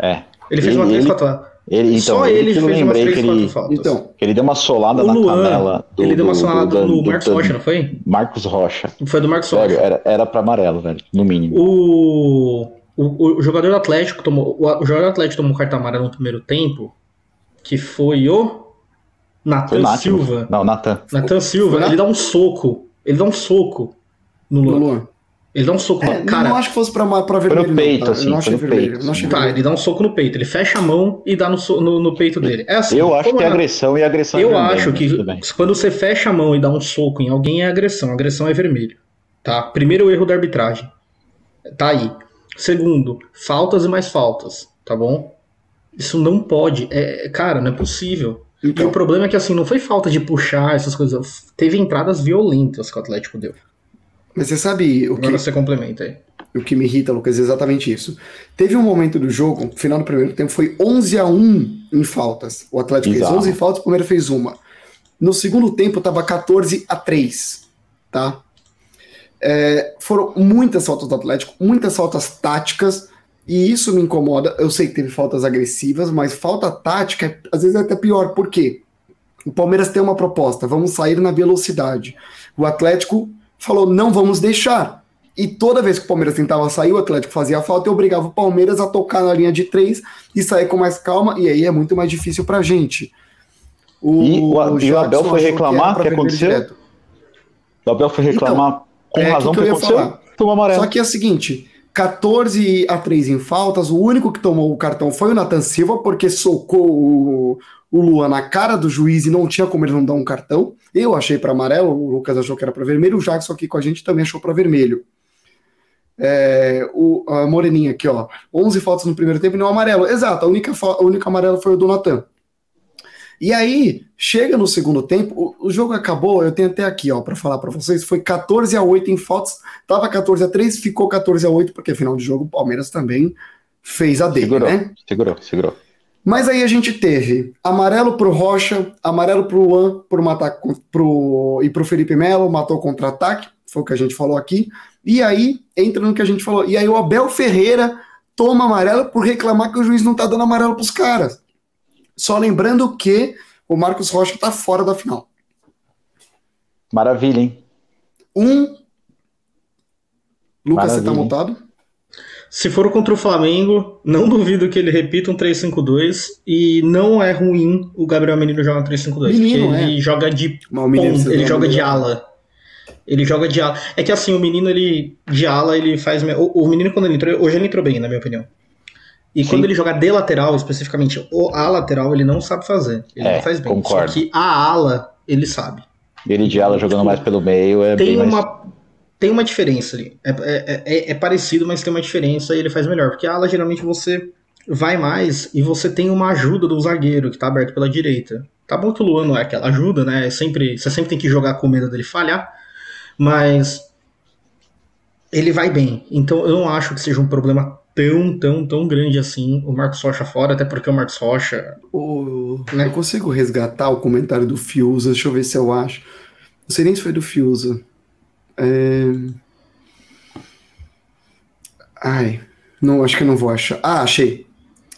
É. Ele fez uma três, ele, quatro. Ele, então, Só ele, ele fez umas três, quatro faltas. Então, ele deu uma solada o na Luan, canela. Do, ele deu uma solada do, do, do Marcos Rocha, não foi? Marcos Rocha. Foi do Marcos Rocha. era, era pra amarelo, velho, no mínimo. O, o, o jogador do Atlético tomou. O, o jogador do Atlético tomou cartão amarelo no primeiro tempo, que foi o. Natan Silva. Não, Natan. Natan Silva, ele dá um soco. Ele dá um soco no Luan. No Luan. Ele dá um soco é, no cara. Não acho que fosse pra, pra vermelho. No peito, não, tá? assim. Não achei vermelho. Peito, não achei tá, ele dá um soco no peito. Ele fecha a mão e dá no, no, no peito dele. É assim. Eu acho que é agressão e agressão Eu é vermelho, acho que quando você fecha a mão e dá um soco em alguém é agressão. Agressão é vermelho. Tá? Primeiro erro da arbitragem. Tá aí. Segundo, faltas e mais faltas. Tá bom? Isso não pode. É, cara, não é possível. Então. E o problema é que assim, não foi falta de puxar essas coisas. Teve entradas violentas que o Atlético deu. Mas você sabe o Agora que. você complementa aí. O que me irrita, Lucas, é exatamente isso. Teve um momento do jogo, final do primeiro tempo, foi 11 a 1 em faltas. O Atlético Exato. fez 11 faltas, o primeiro fez uma. No segundo tempo, estava 14 a 3. Tá? É, foram muitas faltas do Atlético, muitas faltas táticas, e isso me incomoda. Eu sei que teve faltas agressivas, mas falta tática às vezes é até pior. Por quê? O Palmeiras tem uma proposta: vamos sair na velocidade. O Atlético falou: não vamos deixar. E toda vez que o Palmeiras tentava sair, o Atlético fazia falta e obrigava o Palmeiras a tocar na linha de três e sair com mais calma, e aí é muito mais difícil pra gente. O, e o, o, e o Abel foi reclamar o que, aconteceu? Direto. O Abel foi reclamar então, com é, razão que, que, que aconteceu? Tomou amarelo. Só que é o seguinte: 14 a 3 em faltas, o único que tomou o cartão foi o Nathan Silva, porque socou o, o Luan na cara do juiz e não tinha como ele não dar um cartão. Eu achei para amarelo, o Lucas achou que era para vermelho, o Jackson aqui com a gente também achou para vermelho. É, o, a Moreninha aqui, ó, 11 faltas no primeiro tempo e não amarelo. Exato, a única, a única amarela foi o do Natan. E aí, chega no segundo tempo, o, o jogo acabou, eu tenho até aqui, ó, para falar para vocês, foi 14 a 8 em faltas, tava 14 a 3, ficou 14 a 8, porque final de jogo o Palmeiras também fez a dele, segurou, né? Segurou, segurou. Mas aí a gente teve amarelo pro Rocha, amarelo pro Luan por matar pro, e pro Felipe Melo, matou contra-ataque, foi o que a gente falou aqui. E aí entra no que a gente falou. E aí o Abel Ferreira toma amarelo por reclamar que o juiz não tá dando amarelo pros caras. Só lembrando que o Marcos Rocha tá fora da final. Maravilha, hein? Um. Lucas, Maravilha. você tá montado? Se for contra o Flamengo, não duvido que ele repita um 3-5-2 e não é ruim o Gabriel Menino jogar um 3-5-2, porque ele é. joga de pom, ele joga de ala. Ele joga de ala. É que assim, o menino ele de ala, ele faz o, o menino quando ele entrou, hoje ele entrou bem, na minha opinião. E Sim. quando ele joga de lateral, especificamente o a lateral, ele não sabe fazer. Ele é, não faz bem. Concordo. Só que a ala, ele sabe. Ele de ala jogando mais pelo meio é tem bem uma mais tem uma diferença ali. É, é, é, é, parecido, mas tem uma diferença e ele faz melhor. Porque a ala, geralmente, você vai mais e você tem uma ajuda do zagueiro que tá aberto pela direita. Tá bom que o Luan não é aquela ajuda, né? É sempre, você sempre tem que jogar com medo dele falhar, mas ele vai bem. Então eu não acho que seja um problema tão, tão, tão grande assim o Marcos Rocha fora, até porque o Marcos Rocha. O... Né? Eu consigo resgatar o comentário do Fiuza, deixa eu ver se eu acho. Não sei nem se foi do Fiuza. É... Ai, não, acho que não vou achar. Ah, achei.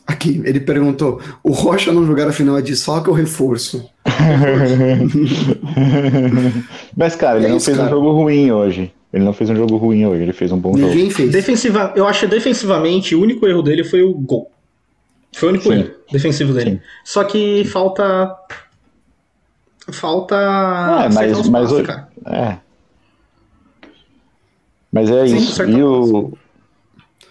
Aqui, ele perguntou: o Rocha não jogar a final é de soca ou reforço? Mas, cara, ele é não isso, fez cara. um jogo ruim hoje. Ele não fez um jogo ruim hoje, ele fez um bom Ninguém jogo. Fez. Defensiva, eu acho que defensivamente o único erro dele foi o gol. Foi o único Sim. erro defensivo dele. Sim. Só que falta. Falta. É, mas, mas hoje, É. Mas é Sim, isso. E, o...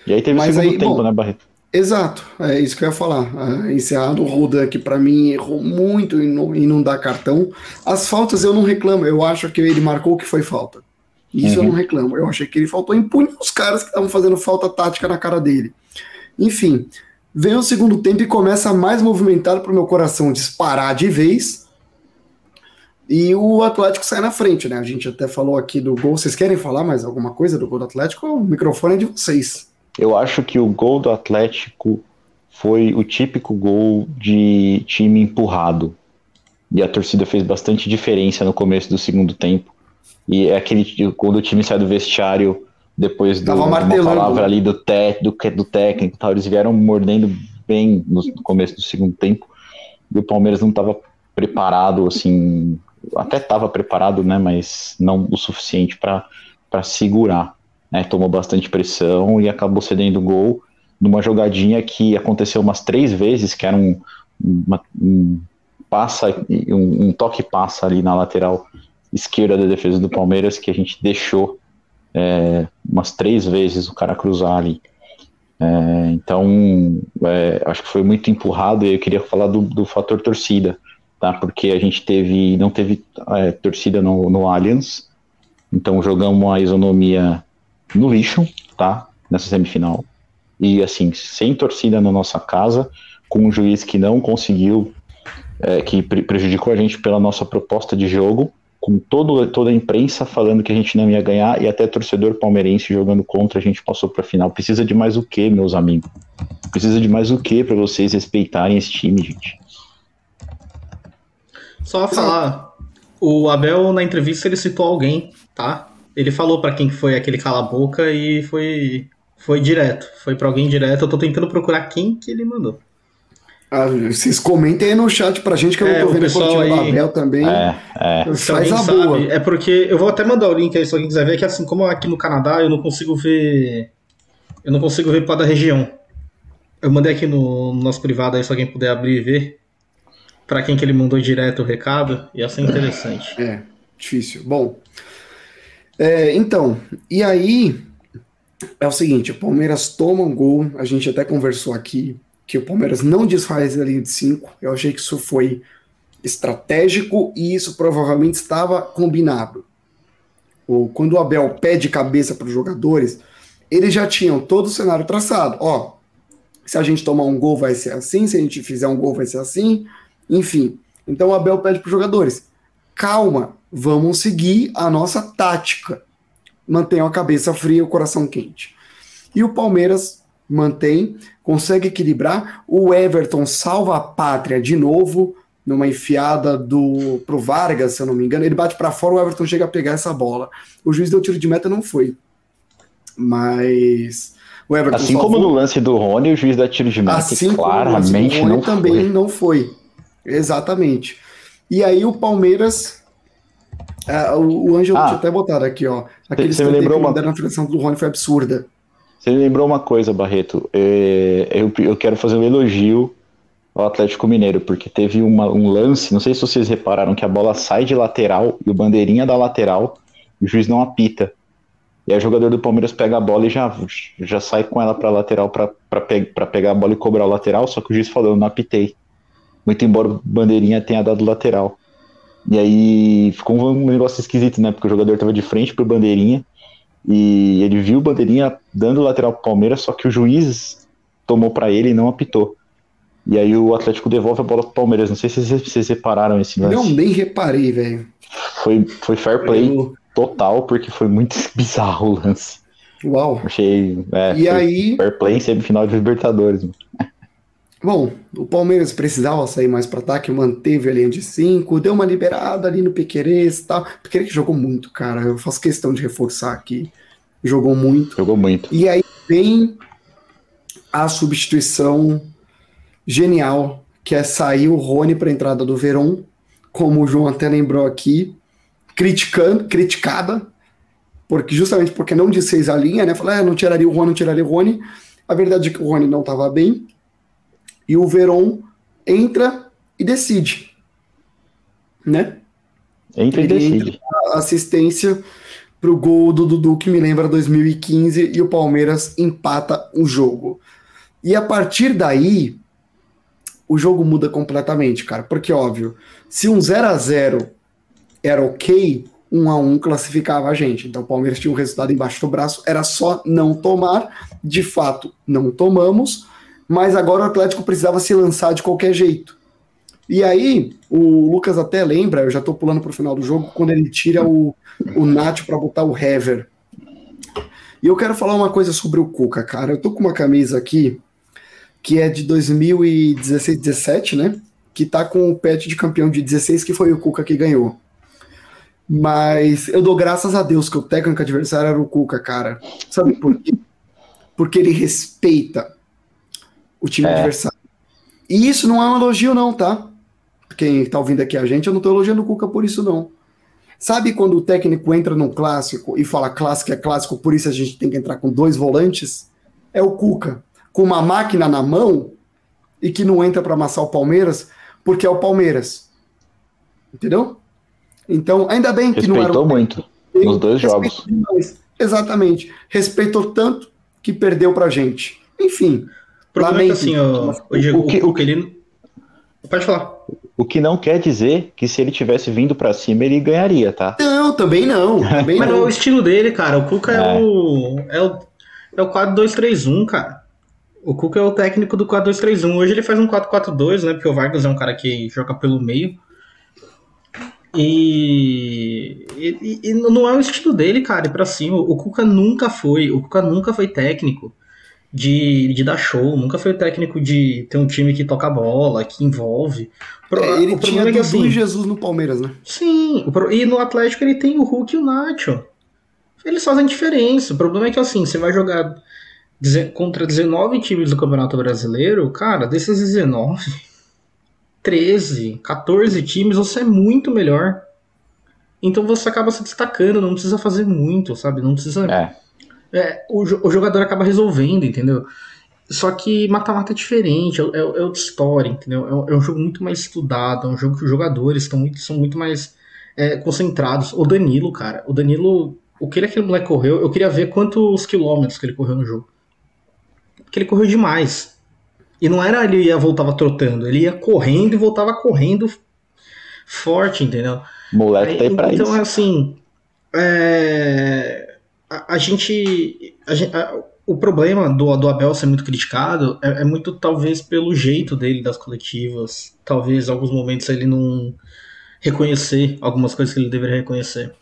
e aí teve o segundo aí, tempo, bom, né, Barreto? Exato, é isso que eu ia falar. É, encerrado o Rodan, que para mim errou muito em não, em não dar cartão. As faltas eu não reclamo, eu acho que ele marcou o que foi falta. Isso uhum. eu não reclamo. Eu achei que ele faltou em punir os caras que estavam fazendo falta tática na cara dele. Enfim, vem o segundo tempo e começa mais movimentado para o meu coração disparar de vez. E o Atlético sai na frente, né? A gente até falou aqui do gol. Vocês querem falar mais alguma coisa do gol do Atlético? O microfone é de vocês. Eu acho que o gol do Atlético foi o típico gol de time empurrado. E a torcida fez bastante diferença no começo do segundo tempo. E é aquele quando o time sai do vestiário depois de uma palavra ali do, te, do, do técnico, tal, eles vieram mordendo bem no começo do segundo tempo. E o Palmeiras não estava preparado, assim, até estava preparado, né, mas não o suficiente para segurar. Né, tomou bastante pressão e acabou cedendo gol numa jogadinha que aconteceu umas três vezes, que era um, uma, um passa, um, um toque passa ali na lateral esquerda da defesa do Palmeiras que a gente deixou é, umas três vezes o cara cruzar ali. É, então, é, acho que foi muito empurrado e eu queria falar do, do fator torcida, tá? Porque a gente teve, não teve é, torcida no, no Allianz, então jogamos a isonomia no lixo, tá? Nessa semifinal. E assim, sem torcida na nossa casa, com um juiz que não conseguiu, é, que prejudicou a gente pela nossa proposta de jogo, com todo, toda a imprensa falando que a gente não ia ganhar e até torcedor palmeirense jogando contra, a gente passou para final. Precisa de mais o que, meus amigos? Precisa de mais o que para vocês respeitarem esse time, gente? Só falar, o Abel na entrevista ele citou alguém, tá? Ele falou para quem foi aquele cala boca e foi foi direto, foi para alguém direto. Eu tô tentando procurar quem que ele mandou. Ah, vocês comentem aí no chat pra gente que eu é, não tô vendo o pessoal aí... Babel também. É, é. Faz a sabe, boa. É porque eu vou até mandar o link aí se alguém quiser ver, que assim como aqui no Canadá eu não consigo ver. Eu não consigo ver para da região. Eu mandei aqui no, no, nosso privado aí, se alguém puder abrir e ver. Pra quem que ele mandou direto o recado, ia ser interessante. É, difícil. Bom. É, então, e aí é o seguinte, o Palmeiras toma um gol, a gente até conversou aqui que o Palmeiras não desfaz a linha de 5. Eu achei que isso foi estratégico e isso provavelmente estava combinado. O, quando o Abel pede cabeça para os jogadores, eles já tinham todo o cenário traçado. Ó, se a gente tomar um gol vai ser assim, se a gente fizer um gol vai ser assim, enfim. Então o Abel pede para os jogadores: calma, vamos seguir a nossa tática. Mantenham a cabeça fria e o coração quente. E o Palmeiras mantém, consegue equilibrar. O Everton salva a pátria de novo, numa enfiada do pro Vargas, se eu não me engano. Ele bate para fora, o Everton chega a pegar essa bola. O juiz deu tiro de meta, não foi. Mas o Everton assim como no lance do Rony, o juiz dá tiro de meta assim claramente não também foi. não foi. Exatamente. E aí o Palmeiras Uh, o, o Ângelo ah, tinha até botado aqui, ó. Aquele você me lembrou uma... na finalização do Rony foi absurda. Você lembrou uma coisa, Barreto. É, eu, eu quero fazer um elogio ao Atlético Mineiro, porque teve uma, um lance, não sei se vocês repararam, que a bola sai de lateral e o bandeirinha da lateral, o juiz não apita. E aí o jogador do Palmeiras pega a bola e já, já sai com ela para lateral para pe pegar a bola e cobrar o lateral, só que o juiz falou, não apitei. Muito embora o bandeirinha tenha dado lateral. E aí ficou um negócio esquisito, né? Porque o jogador tava de frente pro bandeirinha e ele viu o bandeirinha dando lateral pro Palmeiras, só que o juiz tomou para ele e não apitou. E aí o Atlético devolve a bola pro Palmeiras. Não sei se vocês, vocês repararam esse lance. Não, nem reparei, velho. Foi, foi fair play Eu... total, porque foi muito bizarro o lance. Uau. Achei. É, e aí. Fair play em semifinal de Libertadores. Mano. Bom, o Palmeiras precisava sair mais para ataque, manteve a linha de 5, deu uma liberada ali no Piquerez e tal. Piquerez jogou muito, cara. Eu faço questão de reforçar aqui. Jogou muito. Jogou muito. E aí vem a substituição genial, que é sair o Rony para entrada do Verón, como o João até lembrou aqui, criticando, criticada, porque justamente porque não desfez a linha, né? Falou, ah, não tiraria o Rony, não tiraria o Rony. A verdade é que o Rony não estava bem e o Veron entra e decide. Né? Entra Ele e decide. Entra assistência para o gol do Dudu, que me lembra 2015, e o Palmeiras empata o jogo. E a partir daí, o jogo muda completamente, cara. Porque, óbvio, se um 0 a 0 era ok, 1 a 1 classificava a gente. Então o Palmeiras tinha um resultado embaixo do braço, era só não tomar. De fato, não tomamos mas agora o Atlético precisava se lançar de qualquer jeito. E aí, o Lucas até lembra, eu já tô pulando pro final do jogo, quando ele tira o, o Nath para botar o Hever. E eu quero falar uma coisa sobre o Cuca, cara. Eu tô com uma camisa aqui que é de 2016, 17, né? Que tá com o pet de campeão de 16, que foi o Cuca que ganhou. Mas eu dou graças a Deus que o técnico adversário era o Cuca, cara. Sabe por quê? Porque ele respeita o time é. adversário. E isso não é um elogio, não, tá? Quem tá ouvindo aqui a gente, eu não tô elogiando o Cuca por isso, não. Sabe quando o técnico entra num clássico e fala clássico é clássico, por isso a gente tem que entrar com dois volantes? É o Cuca, com uma máquina na mão e que não entra para amassar o Palmeiras, porque é o Palmeiras. Entendeu? Então, ainda bem que Respeitou não era. Um... muito nos dois jogos. Demais. Exatamente. Respeitou tanto que perdeu pra gente. Enfim. O problema é que assim, o, o, Diego, o, que, o que ele. Pode falar. O que não quer dizer que se ele tivesse vindo para cima ele ganharia, tá? Não, também não. Também Mas não. é o estilo dele, cara. O Cuca é, é o. É o, é o 4-2-3-1, cara. O Cuca é o técnico do 4-2-3-1. Hoje ele faz um 4-4-2, né? Porque o Vargas é um cara que joga pelo meio. E, e, e, não é o estilo dele, cara, ir pra cima. O Cuca nunca foi. O Cuca nunca foi técnico de, de dar show, nunca foi técnico de ter um time que toca bola, que envolve. É, ele o tinha é que, assim, Jesus no Palmeiras, né? Sim, e no Atlético ele tem o Hulk e o Nacho. Eles fazem diferença. O problema é que assim, você vai jogar contra 19 times do Campeonato Brasileiro, cara, desses 19, 13, 14 times, você é muito melhor. Então você acaba se destacando, não precisa fazer muito, sabe? Não precisa. É. É, o, o jogador acaba resolvendo, entendeu? Só que mata-mata é diferente, é, é, é outra história, entendeu? É, é, um jogo muito mais estudado, é um jogo que os jogadores estão muito, são muito mais é, concentrados. O Danilo, cara, o Danilo, o que ele, aquele moleque correu, eu queria ver quantos quilômetros que ele correu no jogo. Porque ele correu demais. E não era ele ia voltava trotando, ele ia correndo e voltava correndo forte, entendeu? Moleque tá aí pra então, isso. Então, assim, é, a, a, gente. A, a, o problema do, do Abel ser muito criticado é, é, muito, talvez, pelo jeito dele das coletivas. Talvez, em alguns momentos, ele não reconhecer algumas coisas que ele deveria reconhecer.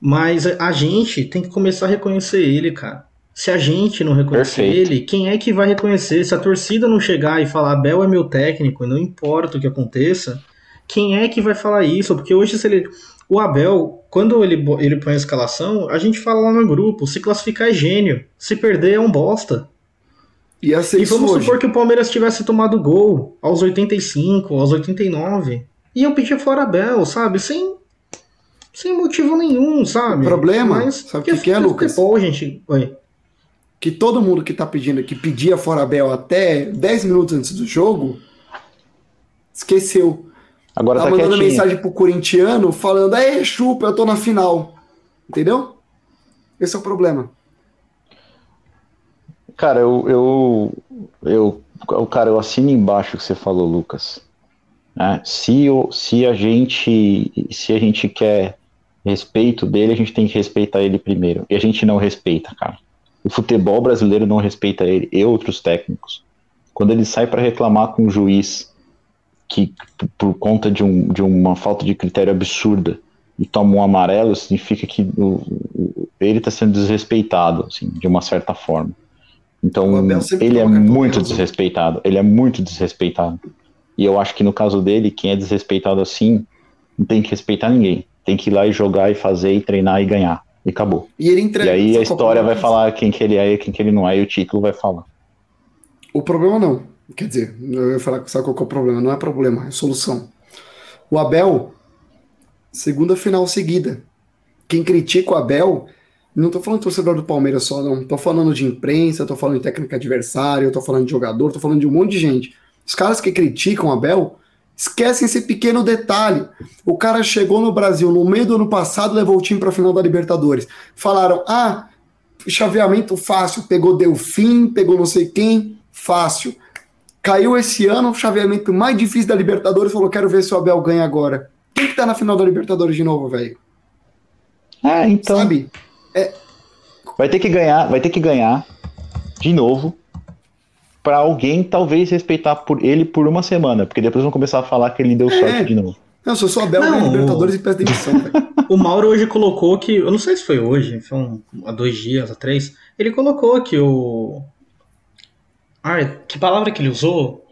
Mas a gente tem que começar a reconhecer ele, cara. Se a gente não reconhecer Perfeito. ele, quem é que vai reconhecer? Se a torcida não chegar e falar Abel é meu técnico, não importa o que aconteça, quem é que vai falar isso? Porque hoje, se ele. O Abel, quando ele, ele põe a escalação, a gente fala lá no grupo: se classificar é gênio, se perder é um bosta. E, e vamos hoje. supor que o Palmeiras tivesse tomado gol aos 85, aos 89. Iam pedir fora Abel, sabe? Sem, sem motivo nenhum, sabe? O problema, Mas, sabe o que, que, é, Lucas? Futebol, gente. Oi. Que todo mundo que tá pedindo, que pedia fora Abel até 10 minutos antes do jogo, esqueceu Agora tá, tá mandando quietinho. mensagem pro corintiano falando, é chupa, eu tô na final. Entendeu? Esse é o problema. Cara, eu, eu, eu, cara, eu assino embaixo o que você falou, Lucas. É, se, se a gente, se a gente quer respeito dele, a gente tem que respeitar ele primeiro. E a gente não respeita, cara. O futebol brasileiro não respeita ele e outros técnicos. Quando ele sai para reclamar com o juiz que por conta de, um, de uma falta de critério absurda e toma um amarelo, significa que o, o, ele está sendo desrespeitado, assim, de uma certa forma. Então, ele é muito desrespeitado. Ele é muito desrespeitado. E eu acho que no caso dele, quem é desrespeitado assim, não tem que respeitar ninguém. Tem que ir lá e jogar e fazer e treinar e ganhar. E acabou. E, ele entrega, e aí a história vai falar quem que ele é e quem que ele não é, e o título vai falar. O problema não. Quer dizer, eu ia falar, sabe qual é o problema? Não é problema, é solução. O Abel, segunda final seguida. Quem critica o Abel, não tô falando torcedor do Palmeiras só, não. Tô falando de imprensa, tô falando de técnica adversária, tô falando de jogador, tô falando de um monte de gente. Os caras que criticam o Abel esquecem esse pequeno detalhe. O cara chegou no Brasil no meio do ano passado, levou o time para a final da Libertadores. Falaram: ah, chaveamento fácil, pegou Delfim, pegou não sei quem, fácil. Caiu esse ano, o chaveamento mais difícil da Libertadores, falou: quero ver se o Abel ganha agora. Quem que tá na final da Libertadores de novo, velho? É, então. Sabe? É... Vai ter que ganhar, vai ter que ganhar de novo para alguém talvez respeitar por ele por uma semana, porque depois vão começar a falar que ele deu sorte é. de novo. Não, se eu sou Abel, não, Libertadores o... e peço demissão, O Mauro hoje colocou que, eu não sei se foi hoje, foi um, há dois dias, há três, ele colocou que o Ai, que palavra que ele usou?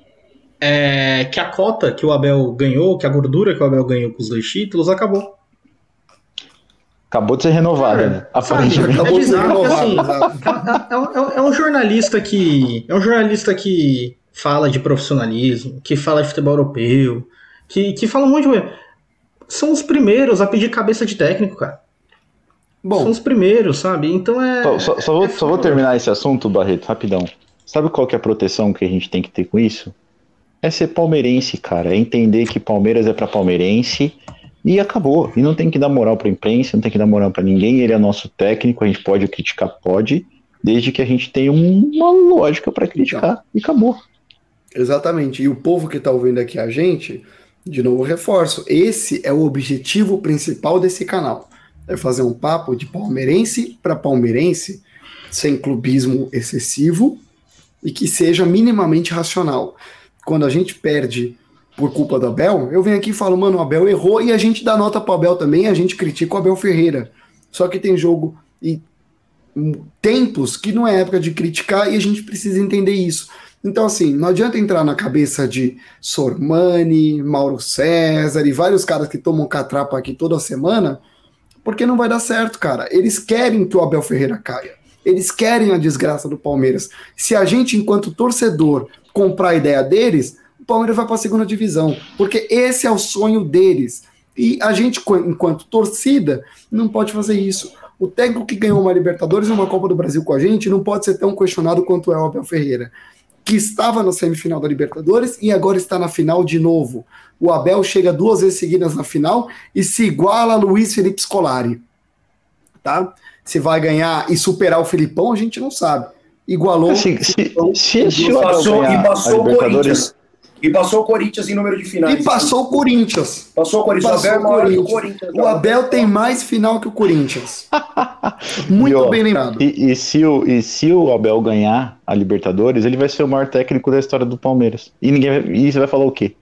É, que a cota que o Abel ganhou, que a gordura que o Abel ganhou com os dois títulos, acabou. Acabou de ser renovada, É, né? sabe, é bizarro assim, é, um- é um jornalista que. É um jornalista que fala de profissionalismo, que fala de futebol europeu, que, que fala um monte de coisa. São os primeiros a pedir cabeça de técnico, cara. São Bom, os primeiros, sabe? Então é. Só, só- só vou, é só vou terminar esse assunto, Barreto, rapidão. Sabe qual que é a proteção que a gente tem que ter com isso? É ser palmeirense, cara. É entender que Palmeiras é pra palmeirense e acabou. E não tem que dar moral pra imprensa, não tem que dar moral pra ninguém. Ele é nosso técnico, a gente pode criticar, pode, desde que a gente tenha um- uma lógica pra criticar e acabou. Exatamente. E o povo que está ouvindo aqui a gente, de novo reforço, esse é o objetivo principal desse canal. É fazer um papo de palmeirense para palmeirense, sem clubismo excessivo e que seja minimamente racional. Quando a gente perde por culpa do Abel, eu venho aqui e falo, mano, o Abel errou e a gente dá nota pro Abel também, a gente critica o Abel Ferreira. Só que tem jogo e tempos que não é época de criticar e a gente precisa entender isso. Então, assim, não adianta entrar na cabeça de Sormani, Mauro César e vários caras que tomam catrapa aqui toda semana, porque não vai dar certo, cara. Eles querem que o Abel Ferreira caia. Eles querem a desgraça do Palmeiras. Se a gente, enquanto torcedor, comprar a ideia deles, o Palmeiras vai para a segunda divisão, porque esse é o sonho deles. E a gente, enquanto torcida, não pode fazer isso. O técnico que ganhou uma Libertadores e uma Copa do Brasil com a gente não pode ser tão questionado quanto é o Abel Ferreira, que estava na semifinal da Libertadores e agora está na final de novo. O Abel chega duas vezes seguidas na final e se iguala a Luiz Felipe Scolari. Tá? Se vai ganhar e superar o Filipão, a gente não sabe. Igualou. Assim, se, se, se E o Abel passou, e passou o Corinthians. E passou o Corinthians em número de finais. E passou o Corinthians. Passou o Corinthians. Passou o Abel é o maior que o Corinthians. Corinthians. O Abel tem mais final que o Corinthians. Muito E, ó, bem lembrado. E, e se o, e se o Abel ganhar a Libertadores, ele vai ser o maior técnico da história do Palmeiras. E ninguém vai, e você vai falar o quê?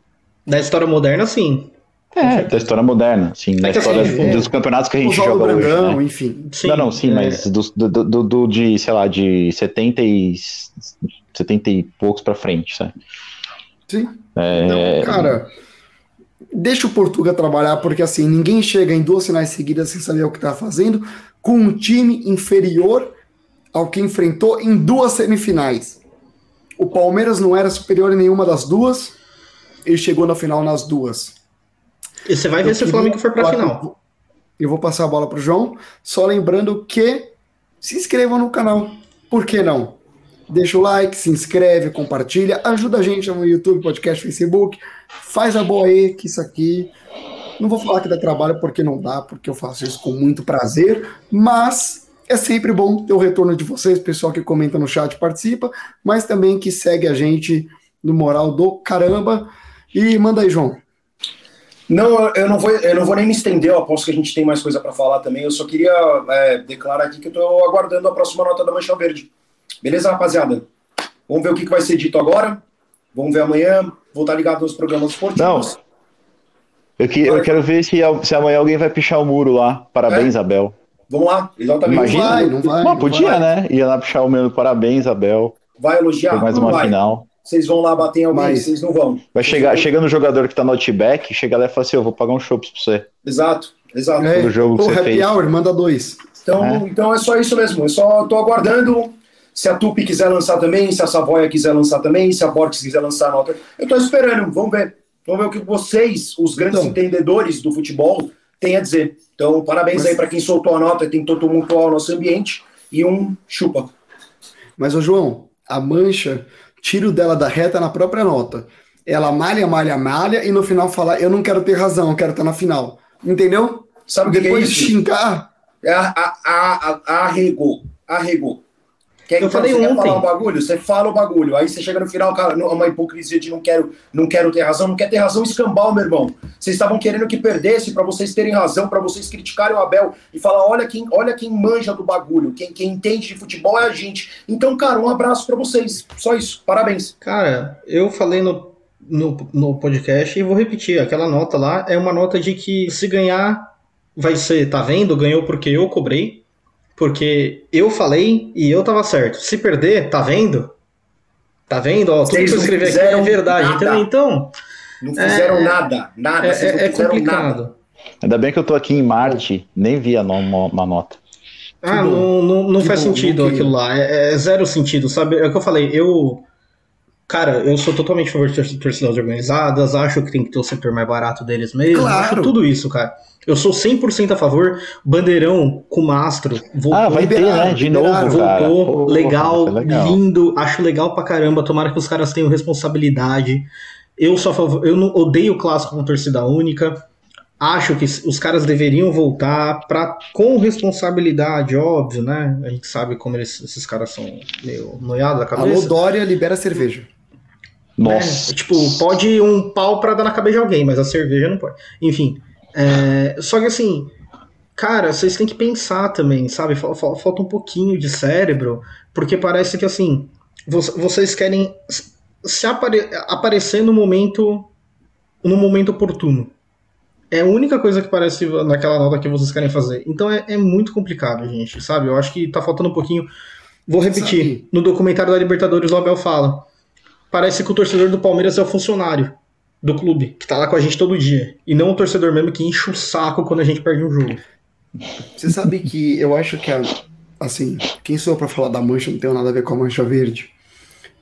Da história moderna, sim. É, da história moderna, sim, da que história assim, é. dos campeonatos que a gente joga hoje. Brandão, Né? enfim. sim não, não, sim, é, mas do, do, do, do- de, sei lá, de 70 e, 70 e poucos pra frente, sabe? Sim. É, Então, cara, deixa o Portuga trabalhar, porque assim, ninguém chega em duas finais seguidas sem saber o que tá fazendo, com um time inferior ao que enfrentou em duas semifinais. O Palmeiras não era superior em nenhuma das duas, ele chegou na final nas duas. E você vai ver Eu se o Flamengo for pra falar final. eu- vou passar a bola pro João, só lembrando que se inscrevam no canal. Por que não? Deixa o like, se inscreve, compartilha, ajuda a gente no YouTube, podcast, Facebook. Faz a boa aí, que isso aqui. Não vou falar que dá trabalho porque não dá, porque eu faço isso com muito prazer, mas é sempre bom ter o retorno de vocês, pessoal que comenta no chat participa, mas também que segue a gente no moral do caramba. E manda aí, João. Não, eu não, vou, eu não vou nem me estender, eu aposto que a gente tem mais coisa para falar também. Eu só queria é, declarar aqui que eu estou aguardando a próxima nota da Mancha Verde. Beleza, rapaziada? Vamos ver o que, que vai ser dito agora. Vamos ver amanhã. Vou estar ligado nos programas esportivos. eu, que, eu quero ver se, se amanhã alguém vai pichar o muro lá. Parabéns, É? Abel. Vamos lá, exatamente. Imagina. vai, não vai. Não, não podia, vai. né? Ia lá pichar o meu. Parabéns, Abel. Vai elogiar? Foi mais Não uma vai. final. Vocês vão lá bater em alguém, Mas- vocês não vão. Vai chegar, chegando o jogador que tá no Outback, chega lá e fala assim: Eu vou pagar um chopp pra você. Exato, exato. É, jogo que o você Happy fez. Hour, manda dois. Então, É. então é só isso mesmo. Eu só tô aguardando. Se a Tupi quiser lançar também, se a Savoia quiser lançar também, se a Borges quiser lançar a nota. Eu tô esperando, vamos ver. Vamos ver o que vocês, os grandes Então. entendedores do futebol, têm a dizer. Então, parabéns Mas- aí para quem soltou a nota, tentou tumultuar o nosso ambiente. E um chupa. Mas, ô João, a mancha, tiro dela da reta na própria nota. Ela malha, malha, malha, e no final fala: Eu não quero ter razão, eu quero estar na final. Entendeu? Sabe o que, é Depois de isso? xingar, É a, a, a, arregou. Arregou. Quer, Eu falei ontem. falar o bagulho? Você fala o bagulho. Aí você chega no final, cara, não- uma hipocrisia de não quero, não quero ter razão, não quer ter razão, escambau, meu irmão. Vocês estavam querendo que perdesse para vocês terem razão, para vocês criticarem o Abel e falar: olha quem, olha quem manja do bagulho, quem, quem entende de futebol é a gente. Então, cara, um abraço para vocês. Só isso. Parabéns. Cara, eu falei no, no, no podcast e vou repetir: aquela nota lá é uma nota de que se ganhar, vai ser, tá vendo? Ganhou porque eu cobrei, porque eu falei e eu tava certo. Se perder, tá vendo? Tá vendo? Ó, tudo que eu escrevi aqui é verdade, nada. entendeu? Então. Não fizeram é, nada, nada. É, é complicado. Nada. Ainda bem que eu tô aqui em Marte, nem vi a uma, uma nota. Ah, não, não, não faz bom, sentido aquilo lá. É, é, zero sentido, sabe? É o que eu falei. Eu. Cara, eu sou totalmente a favor de torcidas organizadas, acho que tem que ter o setor mais barato deles mesmo. Claro. Acho tudo isso, cara. Eu sou 100% a favor. Bandeirão com mastro. Voltou, ah, vai ter, né? De novo, voltou, cara. Voltou, legal, legal, lindo. Acho legal pra caramba. Tomara que os caras tenham responsabilidade. Eu sou a favor. Eu não odeio o clássico com torcida única. Acho que os caras deveriam voltar pra, com responsabilidade, óbvio, né? A gente sabe como eles, esses caras são meio noiados da cabeça. Alô, Dória, libera cerveja. Nossa. É, tipo, pode um pau pra dar na cabeça de alguém, mas a cerveja não pode. Enfim. É, só que assim, cara, vocês têm que pensar também, sabe? Falta um pouquinho de cérebro, porque parece que assim, vocês querem se apare aparecer no momento no momento oportuno. É a única coisa que parece naquela nota que vocês querem fazer. Então é, é muito complicado, gente, sabe? Eu acho que tá faltando um pouquinho. Vou repetir. Sabe? No documentário da Libertadores, o Abel fala. Parece que o torcedor do Palmeiras é o funcionário do clube, que tá lá com a gente todo dia. E não o torcedor mesmo que enche o saco quando a gente perde um jogo. Você sabe que eu acho que, a, assim, quem sou para falar da mancha não tem nada a ver com a mancha verde,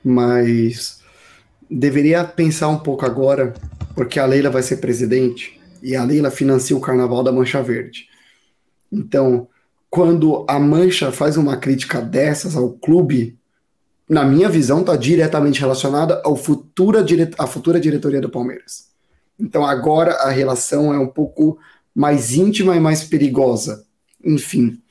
mas deveria pensar um pouco agora, porque a Leila vai ser presidente e a Leila financia o carnaval da Mancha Verde. Então, quando a Mancha faz uma crítica dessas ao clube, na minha visão, está diretamente relacionada ao futura dire... à futura diretoria do Palmeiras. Então, agora a relação é um pouco mais íntima e mais perigosa. Enfim,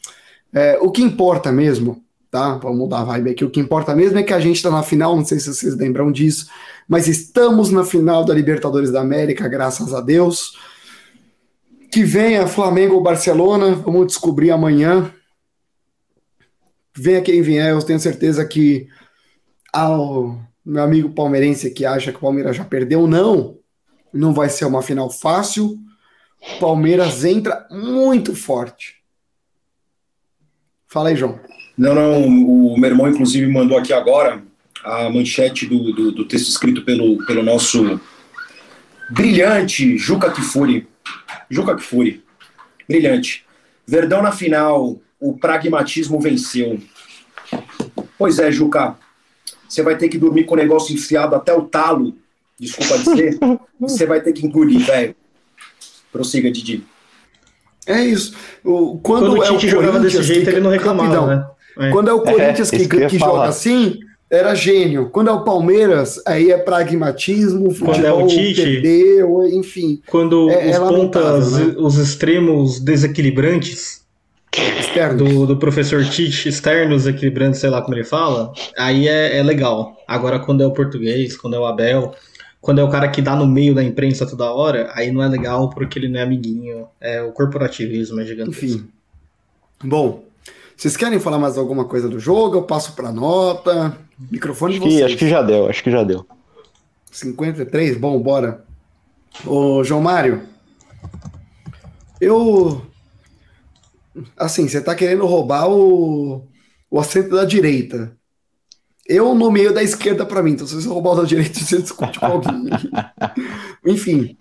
é, o que importa mesmo, tá? Vamos mudar a vibe aqui. O que importa mesmo é que a gente está na final, não sei se vocês lembram disso, mas estamos na final da Libertadores da América, graças a Deus. Que venha Flamengo ou Barcelona, vamos descobrir amanhã. Venha quem vier, eu tenho certeza que ao meu amigo palmeirense que acha que o Palmeiras já perdeu, não. Não vai ser uma final fácil. Palmeiras entra muito forte. Fala aí, João. Não, não, o meu irmão, inclusive, mandou aqui agora a manchete do, do, do texto escrito pelo, pelo nosso brilhante Juca Kifuri. Juca Kfouri. Brilhante. Verdão na final, o pragmatismo venceu. Pois é, Juca. Você vai ter que dormir com o negócio enfiado até o talo. Desculpa dizer. você vai ter que engolir, velho. Prossiga, Didi. É isso. O, quando, quando é o Tite jogava desse jeito, que... ele não reclamava, né? É. Quando é o Corinthians é, que, que, que joga assim, era gênio. Quando é o Palmeiras, aí é pragmatismo, futebol, quando é o Tite, perdeu, enfim. Quando é, os é pontas, né? os extremos desequilibrantes do, do, professor Tite, externos equilibrantes, sei lá como ele fala, aí é, é, legal. Agora, quando é o português, quando é o Abel, quando é o cara que dá no meio da imprensa toda hora, aí não é legal porque ele não é amiguinho. É o corporativismo é gigantesco. Enfim. Bom, vocês querem falar mais alguma coisa do jogo? Eu passo para nota. Microfone acho de vocês. Que, acho que já deu, acho que já deu. 53? Bom, bora. Ô, João Mário, eu. Assim, você tá querendo roubar o, o assento da direita. Eu nomeio da esquerda para mim, então se você roubar o da direita, você discute com alguém. Enfim,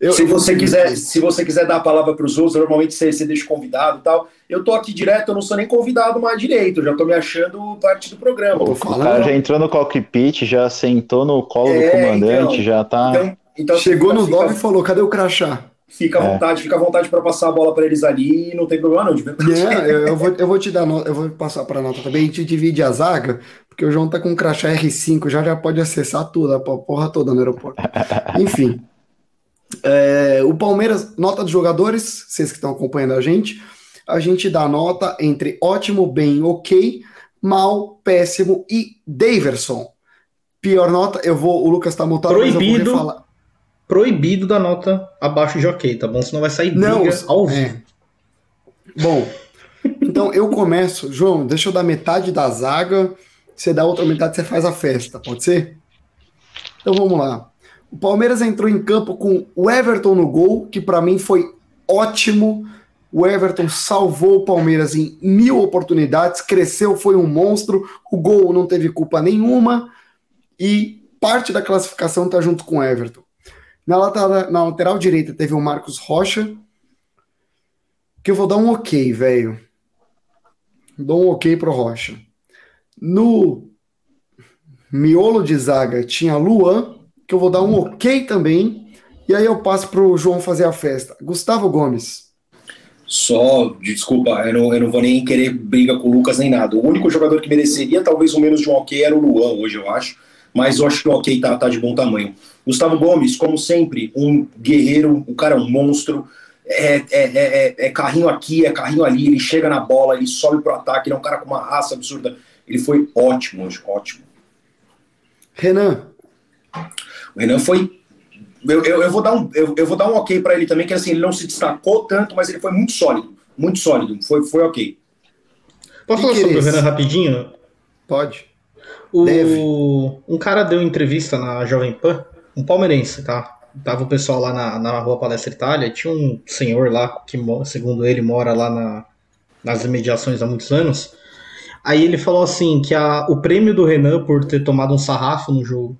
eu, se, você quiser, se você quiser dar a palavra para os outros, normalmente você, você deixa convidado e tal. Eu tô aqui direto, eu não sou nem convidado mais direito, já tô me achando parte do programa. O cara já entrou no cockpit, já sentou no colo é, do comandante, então, já tá. Então, então Chegou no fica, e falou: cadê o crachá? Fica à é. vontade, fica à vontade para passar a bola para eles ali, não tem problema não, de verdade. É, eu, eu, vou, eu vou te dar nota, eu vou passar para a nota também, a gente divide a zaga, porque o João tá com um crachá R5, já já pode acessar tudo, a porra toda no aeroporto. Enfim. É, o Palmeiras, nota dos jogadores, vocês que estão acompanhando a gente, a gente dá nota entre ótimo, bem, ok, mal, péssimo e Daverson. Pior nota, eu vou. O Lucas tá mutado, proibido, mas eu vou Proibido da nota abaixo de ok, tá bom? Senão vai sair briga Não, ao é. vivo. É. Bom, então eu começo. João, deixa eu dar metade da zaga, você dá outra metade, você faz a festa, pode ser? Então vamos lá. O Palmeiras entrou em campo com o Everton no gol, que para mim foi ótimo. O Everton salvou o Palmeiras em mil oportunidades, cresceu, foi um monstro. O gol não teve culpa nenhuma. e parte da classificação está junto com o Everton. Na lateral, na lateral direita teve o Marcos Rocha, que eu vou dar um ok, velho. Dou um ok pro Rocha. No miolo de zaga tinha Luan, que eu vou dar um ok também. E aí eu passo pro João fazer a festa. Gustavo Gomes. Só, desculpa, eu não, eu não vou nem querer briga com o Lucas nem nada. O único jogador que mereceria talvez o menos de um ok era o Luan hoje, eu acho. Mas eu acho que o ok tá, tá de bom tamanho. Gustavo Gomes, como sempre, um guerreiro, o cara é um monstro. É, é, é, é, carrinho aqui, é carrinho ali, ele chega na bola, ele sobe pro ataque, ele é um cara com uma raça absurda. Ele foi ótimo hoje, ótimo. Renan. O Renan foi. Eu, eu, eu vou dar um, eu, eu vou dar um ok para ele também, que assim, ele não se destacou tanto, mas ele foi muito sólido. Muito sólido. Foi, foi ok. Posso falar sobre o Renan rapidinho? Pode. O, Deve. Um cara deu entrevista na Jovem Pan, um palmeirense, tá? Tava o pessoal lá na, na rua Palestra Itália, tinha um senhor lá que, segundo ele, mora lá na, nas imediações há muitos anos. Aí ele falou assim que a, o prêmio do Renan por ter tomado um sarrafo no jogo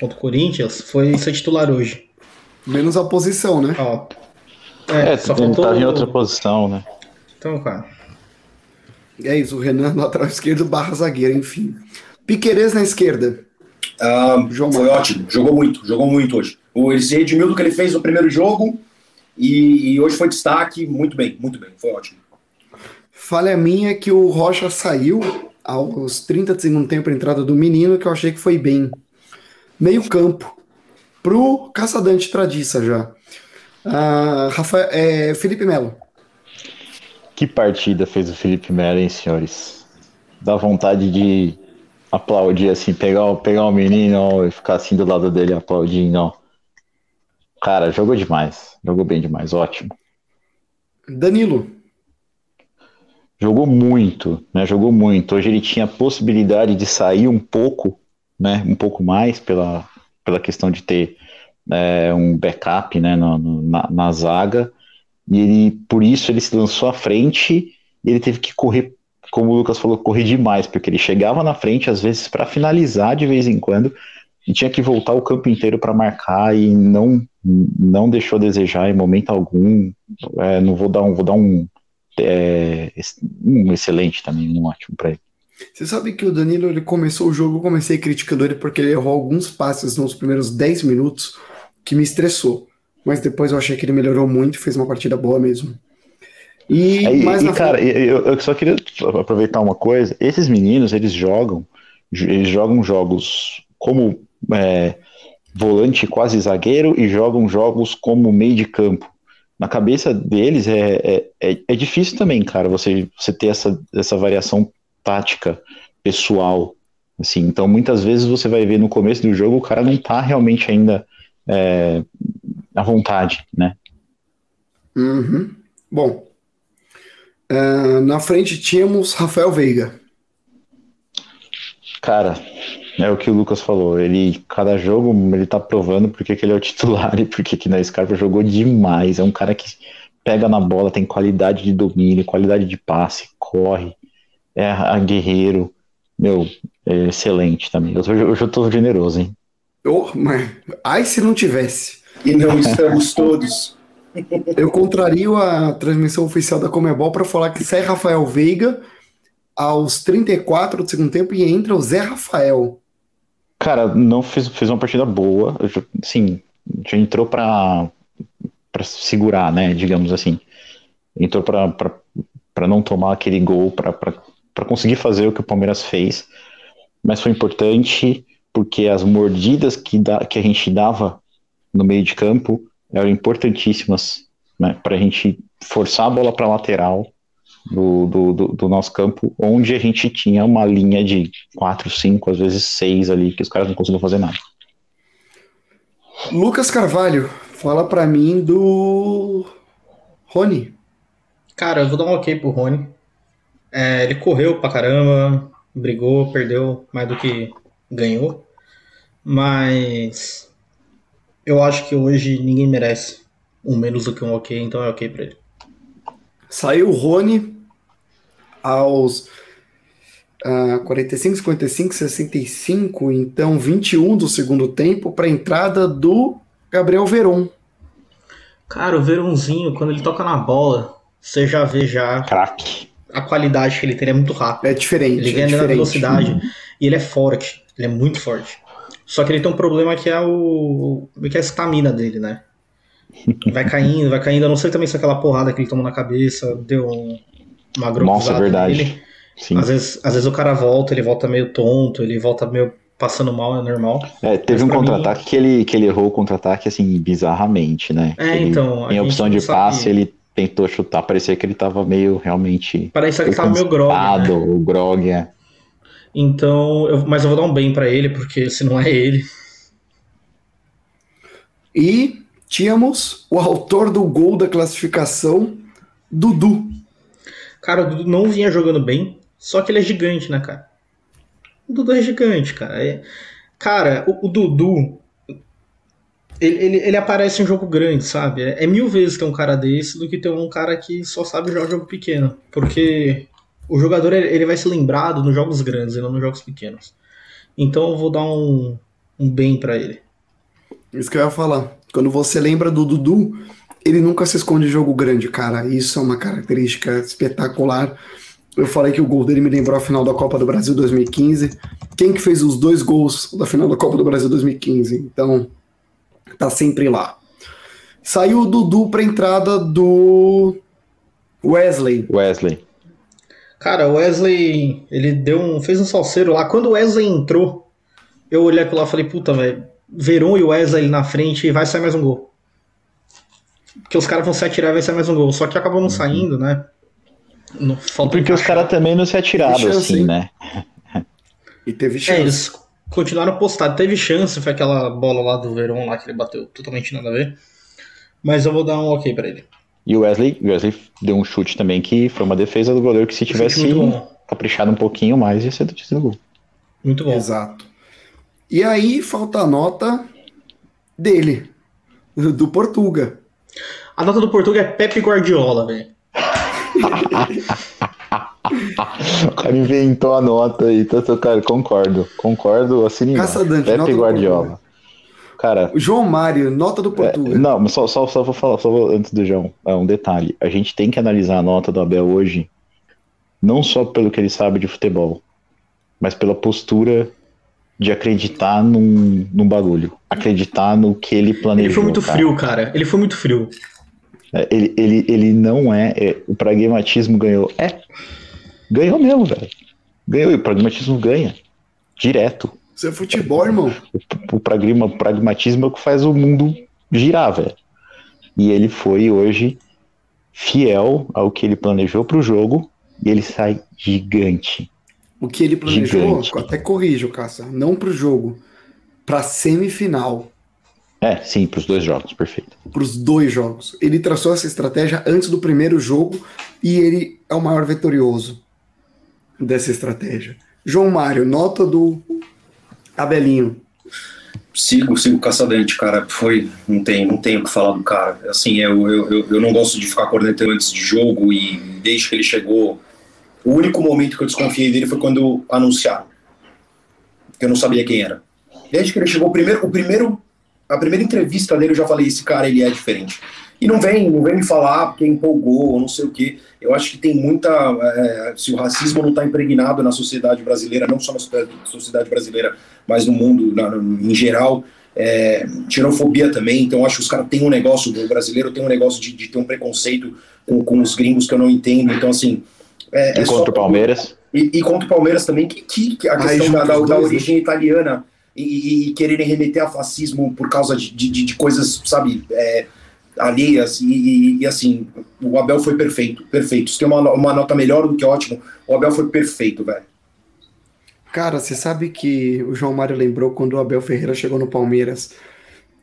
contra o Corinthians foi ser titular hoje. Menos a posição, né? Ó, é, é só ele faltou... tava em outra posição, né? Então, cara. É isso, o Renan no lateral esquerdo barra zagueiro, enfim. Piquerez na esquerda. Ah, foi ótimo, jogou muito, jogou muito hoje. O, ele se redimiu do que ele fez no primeiro jogo e, e hoje foi destaque, muito bem, muito bem, foi ótimo. Falha minha que o Rocha saiu aos 30 de segundo tempo a entrada do menino, que eu achei que foi bem. Meio campo. Pro Caçadante Tradiça já. Uh, Rafael, é, Felipe Melo. Que partida fez o Felipe Melo, hein, senhores? Dá vontade de aplaudir, assim, pegar, pegar o menino e ficar assim do lado dele aplaudindo. Cara, jogou demais. Jogou bem demais, ótimo. Danilo. Jogou muito, né? Jogou muito. Hoje ele tinha a possibilidade de sair um pouco, né? Um pouco mais pela, pela questão de ter é, um backup, né? No, na, na zaga. E ele, por isso, ele se lançou à frente e ele teve que correr como o Lucas falou, correr demais, porque ele chegava na frente, às vezes, para finalizar de vez em quando, e tinha que voltar o campo inteiro para marcar e não não deixou a desejar em momento algum. É, não vou dar um, vou dar um, é, um excelente também, um ótimo para ele. Você sabe que o Danilo ele começou o jogo, eu comecei criticando ele porque ele errou alguns passes nos primeiros 10 minutos que me estressou. Mas depois eu achei que ele melhorou muito fez uma partida boa mesmo. E, e, e cara, eu, eu, só queria aproveitar uma coisa. Esses meninos, eles jogam, eles jogam jogos como é, volante quase zagueiro e jogam jogos como meio de campo. Na cabeça deles é, é, é, é difícil também, cara, você, você ter essa, essa variação tática pessoal. Assim, então, muitas vezes você vai ver no começo do jogo o cara não tá realmente ainda é, à vontade, né? Uhum. Bom, Uh, na frente tínhamos Rafael Veiga. Cara, é o que o Lucas falou. Ele, cada jogo, ele tá provando porque que ele é o titular e porque que na Scarpa jogou demais. É um cara que pega na bola, tem qualidade de domínio, qualidade de passe, corre, é guerreiro. Meu, é excelente também. Hoje, hoje eu tô generoso, hein? Oh, mas... Ai, se não tivesse. E não estamos todos. Eu contrario a transmissão oficial da Comebol para falar que sai Rafael Veiga aos 34 do segundo tempo e entra o Zé Rafael. Cara, não fez, fez uma partida boa. Sim, já entrou para para segurar, né? Digamos assim. Entrou para não tomar aquele gol, para conseguir fazer o que o Palmeiras fez. Mas foi importante porque as mordidas que, da, que a gente dava no meio de campo eram importantíssimas né, para a gente forçar a bola para a lateral do, do, do, do, nosso campo, onde a gente tinha uma linha de 4, 5, às vezes 6 ali, que os caras não conseguiam fazer nada. Lucas Carvalho, fala para mim do Rony. Cara, eu vou dar um ok pro Rony. É, ele correu pra caramba, brigou, perdeu mais do que ganhou. Mas eu acho que hoje ninguém merece um menos do que um ok, então é ok pra ele. Saiu o Rony aos Uh, 45, 55, 65, então 21 do segundo tempo para a entrada do Gabriel Veron. Cara, o Veronzinho, quando ele toca na bola, você já vê já Crack. a qualidade que ele tem, ele é muito rápido. É diferente. Ele é ganha na diferente. velocidade e ele é forte, ele é muito forte. Só que ele tem um problema que é o que é a estamina dele, né? Vai caindo, vai caindo. Eu não sei também se aquela porrada que ele tomou na cabeça deu um, uma Nossa, verdade. nele. Sim. Às vezes, às vezes o cara volta, ele volta meio tonto, ele volta meio passando mal, é normal. É, teve Mas um contra-ataque que, ele, que ele errou o contra-ataque, assim, bizarramente, né? É, Ele- então, Em opção de passe, ele tentou chutar, parecia que ele tava meio realmente. Parece que ele tava meio grog, né? O grog, é. Então, eu- mas eu vou dar um bem pra ele, porque se não é ele. E tínhamos o autor do gol da classificação, Dudu. Cara, o Dudu não vinha jogando bem, só que ele é gigante, né, cara? O Dudu é gigante, cara. É- Cara, o, o Dudu. Ele, ele, ele aparece em jogo grande, sabe? É, é mil vezes ter um cara desse do que ter um cara que só sabe jogar jogo pequeno. Porque o jogador ele vai ser lembrado nos jogos grandes e não nos jogos pequenos. Então eu vou dar um, um bem pra ele. Isso que eu ia falar. Quando você lembra do Dudu, ele nunca se esconde em jogo grande, cara. Isso é uma característica espetacular. Eu falei que o gol dele me lembrou a final da Copa do Brasil 2015. Quem que fez os dois gols da final da Copa do Brasil 2015? Então, tá sempre lá. Saiu o Dudu pra entrada do Wesley. Wesley. Cara, o Wesley, ele deu um, fez um salseiro lá. Quando o Wesley entrou, eu olhei aquilo lá e falei, puta, velho, Veron e o Wesley na frente vai sair mais um gol. Porque os caras vão se atirar e vai sair mais um gol. Só que acabou não saindo, né? Não, falta Porque os caras também não se atiraram, assim, né? E teve É, chance. eles continuaram postados. Teve chance, foi aquela bola lá do Veron lá que ele bateu totalmente nada a ver. Mas eu vou dar um ok pra ele. E o Wesley, o Wesley deu um chute também que foi uma defesa do goleiro que se tivesse caprichado um pouquinho mais, ia ser tinha sido gol. Muito bom. Exato. E aí falta a nota dele, do Portuga. A nota do Portugal é Pepe Guardiola, velho. O cara inventou a nota aí, então, cara, concordo, concordo, assim, Pepe do Guardiola. Cara, O João Mário, nota do é, Portuga. não, mas só, só, só vou falar, só vou, antes do João, é, um detalhe, a gente tem que analisar a nota do Abel hoje, não só pelo que ele sabe de futebol, mas pela postura de acreditar num, num bagulho, acreditar no que ele planejou. Ele foi muito cara. frio, cara. Ele foi muito frio. É, Ele, ele, ele não é, é, O pragmatismo ganhou. É. Ganhou mesmo, velho. Ganhou. E o pragmatismo ganha. Direto. Isso é futebol, irmão. O, o pragma- o pragmatismo é o que faz o mundo girar, velho. E ele foi hoje fiel ao que ele planejou pro jogo. E ele sai gigante. O que ele planejou, Gigante. até corrijo, Caça, não pro jogo, pra semifinal, É, sim, pros dois jogos, perfeito. pros dois jogos. Ele traçou essa estratégia antes do primeiro jogo e ele é o maior vitorioso dessa estratégia. João Mário, nota do Abelinho. Sigo, sigo Caçadante, cara. Foi. Não tem, não tenho o que falar do cara. Assim, eu, eu, eu, eu não gosto de ficar cornetando antes de jogo e desde que ele chegou. O único momento que eu desconfiei dele foi quando anunciaram. Que eu não sabia quem era. Desde que ele chegou, o primeiro, o primeiro, a primeira entrevista dele, eu já falei: esse cara ele é diferente. E não vem, não vem me falar porque empolgou ou não sei o quê. Eu acho que tem muita. é, se o racismo não está impregnado na sociedade brasileira, não só na sociedade- brasileira, mas no mundo na- em geral, é, xenofobia também. Então, eu acho que os caras têm um negócio, o brasileiro tem um negócio de, de ter um preconceito com, com os gringos que eu não entendo. Então, assim. É, E é só- contra o Palmeiras. e, e contra o Palmeiras também, que, que, que a Ai, questão da, juntos da- os da dois, né? origem italiana e, e- e quererem remeter a fascismo por causa de, de, de- de coisas, sabe, é, alheias. E, e- e, assim, o Abel foi perfeito, perfeito. Se tem uma, uma nota melhor do que ótimo, o Abel foi perfeito, velho. Cara, você sabe que o João Mário lembrou quando o Abel Ferreira chegou no Palmeiras.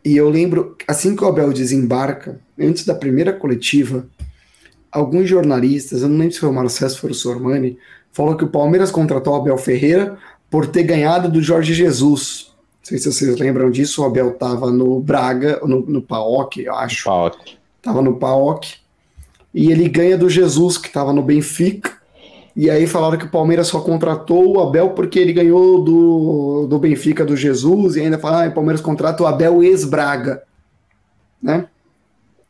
E eu lembro, assim que o Abel desembarca, antes da primeira coletiva, alguns jornalistas, eu não lembro se foi o Marcelo ou foi o Sormani, falou que o Palmeiras contratou o Abel Ferreira por ter ganhado do Jorge Jesus. Não sei se vocês lembram disso, o Abel estava no Braga, no, no PAOK, eu acho. Paok. Tava no PAOK. E ele ganha do Jesus, que estava no Benfica. E aí falaram que o Palmeiras só contratou o Abel porque ele ganhou do, do Benfica do Jesus, e ainda falaram, ah, o Palmeiras contrata o Abel ex-Braga. Né?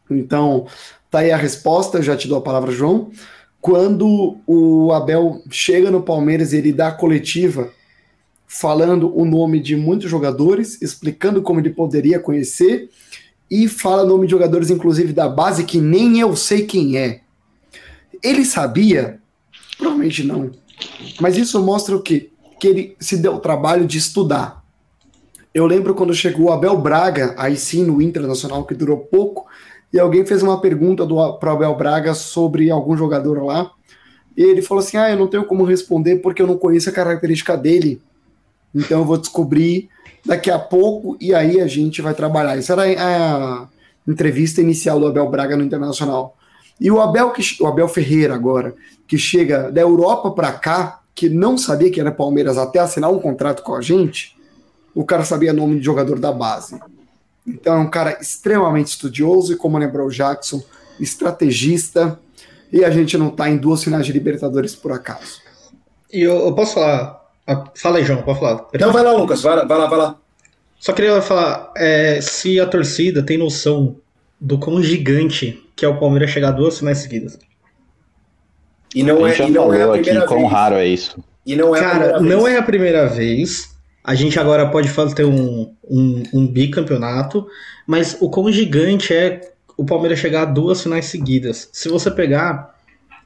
Então, tá aí a resposta, já te dou a palavra, João. Quando o Abel chega no Palmeiras, ele dá a coletiva falando o nome de muitos jogadores, explicando como ele poderia conhecer, e fala nome de jogadores, inclusive da base, que nem eu sei quem é. Ele sabia? Provavelmente não. Mas isso mostra o quê? Que ele se deu o trabalho de estudar. Eu lembro quando chegou o Abel Braga, aí sim no Internacional, que durou pouco, e alguém fez uma pergunta para o Abel Braga sobre algum jogador lá, e ele falou assim: Ah, eu não tenho como responder porque eu não conheço a característica dele. Então eu vou descobrir daqui a pouco e aí a gente vai trabalhar. Isso era a entrevista inicial do Abel Braga no Internacional. E o Abel, que, o Abel Ferreira agora, que chega da Europa para cá, que não sabia que era Palmeiras até assinar um contrato com a gente, o cara sabia nome de jogador da base. Então é um cara extremamente estudioso e, como lembrou o Jackson, estrategista. E a gente não está em duas finais de Libertadores por acaso. E eu, eu posso falar fala aí, João, pode falar. Não, vai lá, Lucas, vai, vai lá, vai lá. Só queria falar, é, se a torcida tem noção do quão gigante que é o Palmeiras chegar duas finais seguidas. E não é, e não é a primeira aqui, vez. Quão raro é isso. E não é Cara, não é a primeira vez. A gente agora pode fazer um, um, um bicampeonato, mas o quão gigante é o Palmeiras chegar a duas finais seguidas. Se você pegar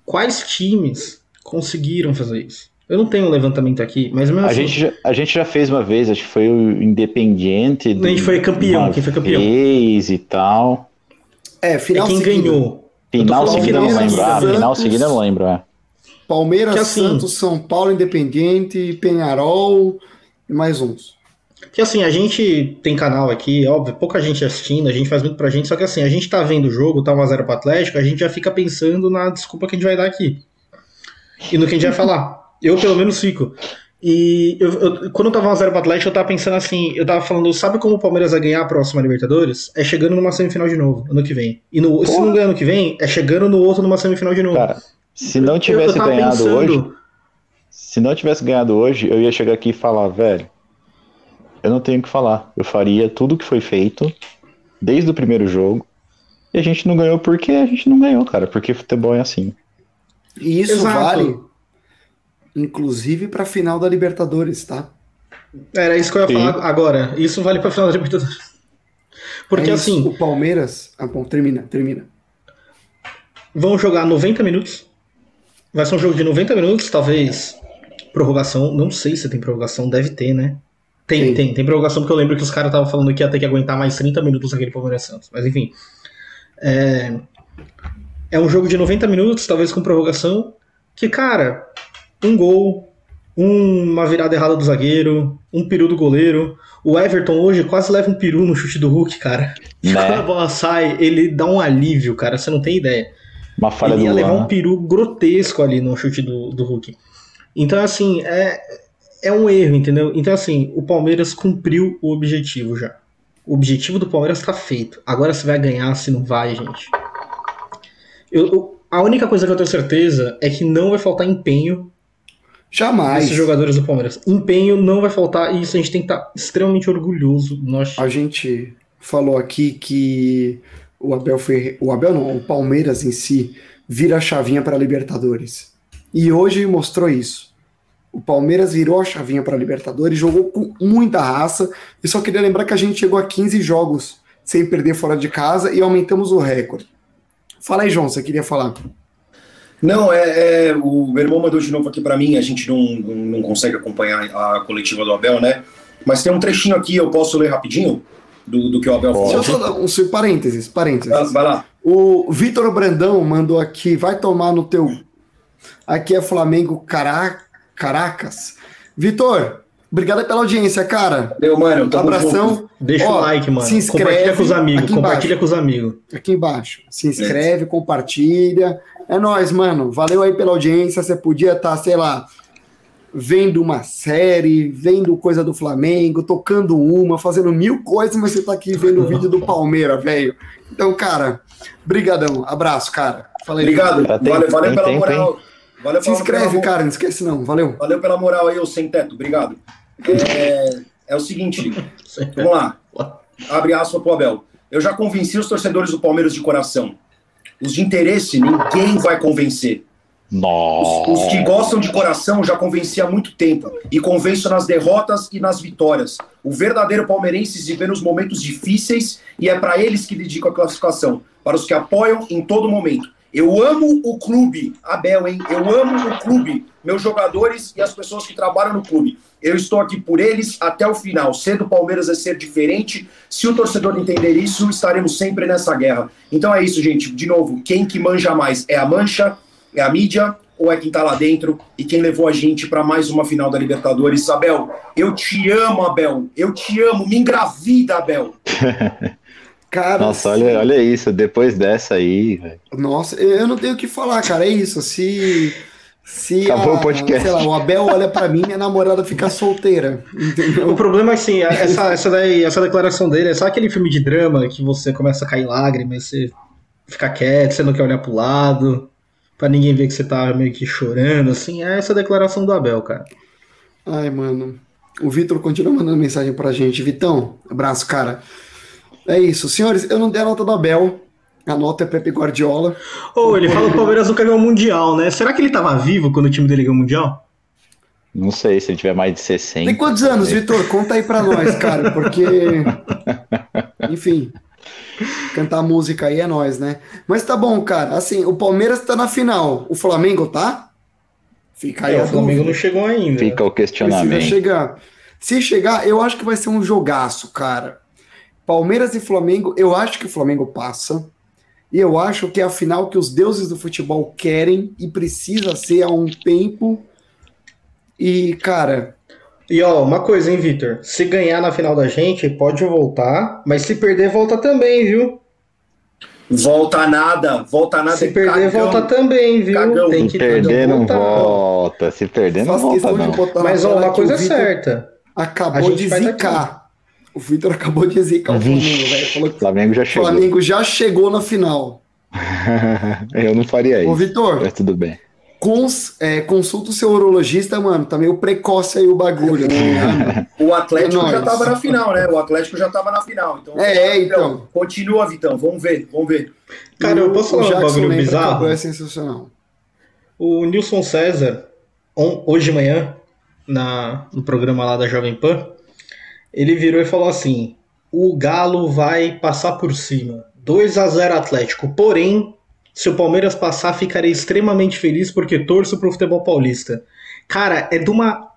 quais times conseguiram fazer isso? Eu não tenho um levantamento aqui, mas mesmo a assim, gente já, A gente já fez uma vez, acho que foi o Independiente. A gente foi campeão, quem foi campeão. Vez e tal. É, final é quem seguido. ganhou. Final seguida eu não lembro. Ah, final seguida não lembro, é. Palmeiras, assim, Santos, São Paulo, Independiente, Penharol e mais uns. Que assim, a gente tem canal aqui, óbvio, pouca gente assistindo, a gente faz muito pra gente, só que assim, a gente tá vendo o jogo, tá 1x0 pro Atlético, a gente já fica pensando na desculpa que a gente vai dar aqui. E no que a gente vai falar. Eu, pelo menos, fico. E eu, eu, quando eu tava 1x0 pro Atlético, eu tava pensando assim, eu tava falando, sabe como o Palmeiras vai ganhar a próxima Libertadores? É chegando numa semifinal de novo, ano que vem. E no, se não ganhar ano que vem, é chegando no outro numa semifinal de novo. Cara, se não tivesse ganhado pensando... hoje. Se não tivesse ganhado hoje, eu ia chegar aqui e falar, velho, eu não tenho o que falar. Eu faria tudo o que foi feito desde o primeiro jogo. E a gente não ganhou porque a gente não ganhou, cara. Porque futebol é assim. E isso Exato. vale inclusive para a final da Libertadores, tá? Era isso que eu ia Sim. falar agora. Isso vale para a final da Libertadores. Porque é assim. O Palmeiras. Ah, bom, termina, termina. Vão jogar 90 minutos. Vai ser um jogo de 90 minutos, talvez prorrogação. Não sei se tem prorrogação, deve ter, né? Tem, tem, tem, tem prorrogação, porque eu lembro que os caras estavam falando que ia ter que aguentar mais 30 minutos aquele Palmeiras Santos. Mas enfim. É, é um jogo de 90 minutos, talvez com prorrogação. Que, cara, um gol, uma virada errada do zagueiro, um peru do goleiro. O Everton hoje quase leva um peru no chute do Hulk, cara. Né? Quando a bola sai, ele dá um alívio, cara, você não tem ideia. Uma falha ele ia levar um peru grotesco ali no chute do, do Hulk. Então, assim, é, é um erro, entendeu? Então, assim, o Palmeiras cumpriu o objetivo já. O objetivo do Palmeiras tá feito. Agora se vai ganhar, se não vai, gente. Eu, eu, a única coisa que eu tenho certeza é que não vai faltar empenho Jamais. Esses jogadores do Palmeiras. Empenho não vai faltar e isso a gente tem que estar extremamente orgulhoso. Nós... A gente falou aqui que o Abel foi. O Abel não, o Palmeiras em si vira a chavinha para a Libertadores. E hoje mostrou isso. O Palmeiras virou a chavinha para a Libertadores, jogou com muita raça. E só queria lembrar que a gente chegou a 15 jogos sem perder fora de casa e aumentamos o recorde. Fala aí, João, você queria falar. Não, é, é, o meu irmão mandou de novo aqui para mim, a gente não, não consegue acompanhar a coletiva do Abel, né? Mas tem um trechinho aqui, eu posso ler rapidinho? Do, do que o Abel falou. Deixa eu só dar um parênteses, parênteses. Ah, vai lá. O Vitor Brandão mandou aqui, vai tomar no teu. Aqui é Flamengo Cara... Caracas. Vitor, Obrigado pela audiência, cara. Valeu, mano. Abração. Junto. Deixa Ó, o like, mano. Se inscreve. Compartilha com os amigos. Compartilha com os amigos. Aqui embaixo. Se inscreve, é. compartilha. É nóis, mano. Valeu aí pela audiência. Você podia estar, tá, sei lá, vendo uma série, vendo coisa do Flamengo, tocando uma, fazendo mil coisas, mas você tá aqui vendo o vídeo do Palmeiras, velho. Então, cara, brigadão. Abraço, cara. Falei, Obrigado. Valeu, valeu pela moral. Valeu Se inscreve, pela- cara, não esquece não. Valeu. Valeu pela moral aí, ô sem teto. Obrigado. É, é o seguinte, vamos lá. Abre aspas pro Abel. Eu já convenci os torcedores do Palmeiras de coração. Os de interesse, ninguém vai convencer. Os, Nossa. os que gostam de coração já convenci há muito tempo. E convenço nas derrotas e nas vitórias. O verdadeiro palmeirense se vê nos momentos difíceis e é para eles que dedico a classificação. Para os que apoiam em todo momento. Eu amo o clube, Abel, hein? Eu amo o clube, meus jogadores e as pessoas que trabalham no clube. Eu estou aqui por eles até o final. Ser do Palmeiras é ser diferente. Se o torcedor entender isso, estaremos sempre nessa guerra. Então é isso, gente. De novo, quem que manja mais? É a mancha? É a mídia? Ou é quem tá lá dentro e quem levou a gente para mais uma final da Libertadores? Abel, eu te amo, Abel. Eu te amo. Me engravida, Abel. Cara, Nossa, olha, olha isso. Depois dessa aí, velho. Nossa, eu não tenho o que falar, cara. É isso. Se. Se Acabou a- o podcast. Sei lá, o Abel olha pra mim, minha namorada fica solteira. O Entendeu? problema é assim, essa, essa, daí, essa declaração dele é só aquele filme de drama que você começa a cair lágrimas, você fica quieto, você não quer olhar pro lado, pra ninguém ver que você tá meio que chorando, assim, é essa declaração do Abel, cara. Ai, mano. O Vitor continua mandando mensagem pra gente. Vitão, abraço, cara. É isso. Senhores, eu não dei a nota do Abel. A nota é Pepe Guardiola. Ou ele fala que o Palmeiras nunca ganhou o Mundial, né? Será que ele tava vivo quando o time dele ganhou o Mundial? Não sei se ele tiver mais de 60. Tem quantos anos. Vitor? Conta aí pra nós, cara, porque. Enfim. Cantar música aí é nós, né? Mas tá bom, cara. Assim, o Palmeiras tá na final. O Flamengo tá? Fica aí É, o Flamengo dúvida. não chegou ainda. Fica o Precisa questionamento. chegar. Se chegar, eu acho que vai ser um jogaço, cara. Palmeiras e Flamengo, eu acho que o Flamengo passa. E eu acho que é a final que os deuses do futebol querem e precisa ser há um tempo. E, cara, E ó, uma coisa, hein, Vitor? Se ganhar na final da gente, pode voltar, mas se perder, volta também, viu? Volta nada, volta nada. Se perder, cagão. volta também, viu? Cagão. Tem Se que perder, não voltar. volta. Se perder, não faço volta, não. de botar na Mas ó, uma coisa é certa. Acabou de zicar. O Vitor acabou de zicar o Flamengo, velho. Falou que O Flamengo já o chegou. Flamengo já chegou na final. Eu não faria Ô, isso. Vitor, Mas tudo bem. cons, é, consulta o seu urologista, mano. Tá meio precoce aí o bagulho, né? O Atlético É já estava na final, né? O Atlético já estava na final. Então, É, Vitão, então. Continua, Vitão. Vamos ver, vamos ver. Cara, eu posso falar um bagulho bizarro? É sensacional. O Nilson César, on- hoje de manhã, na, no programa lá da Jovem Pan, ele virou e falou assim: o Galo vai passar por cima. 2 a 0 Atlético. Porém, se o Palmeiras passar, ficarei extremamente feliz porque torço pro futebol paulista. Cara, é de uma,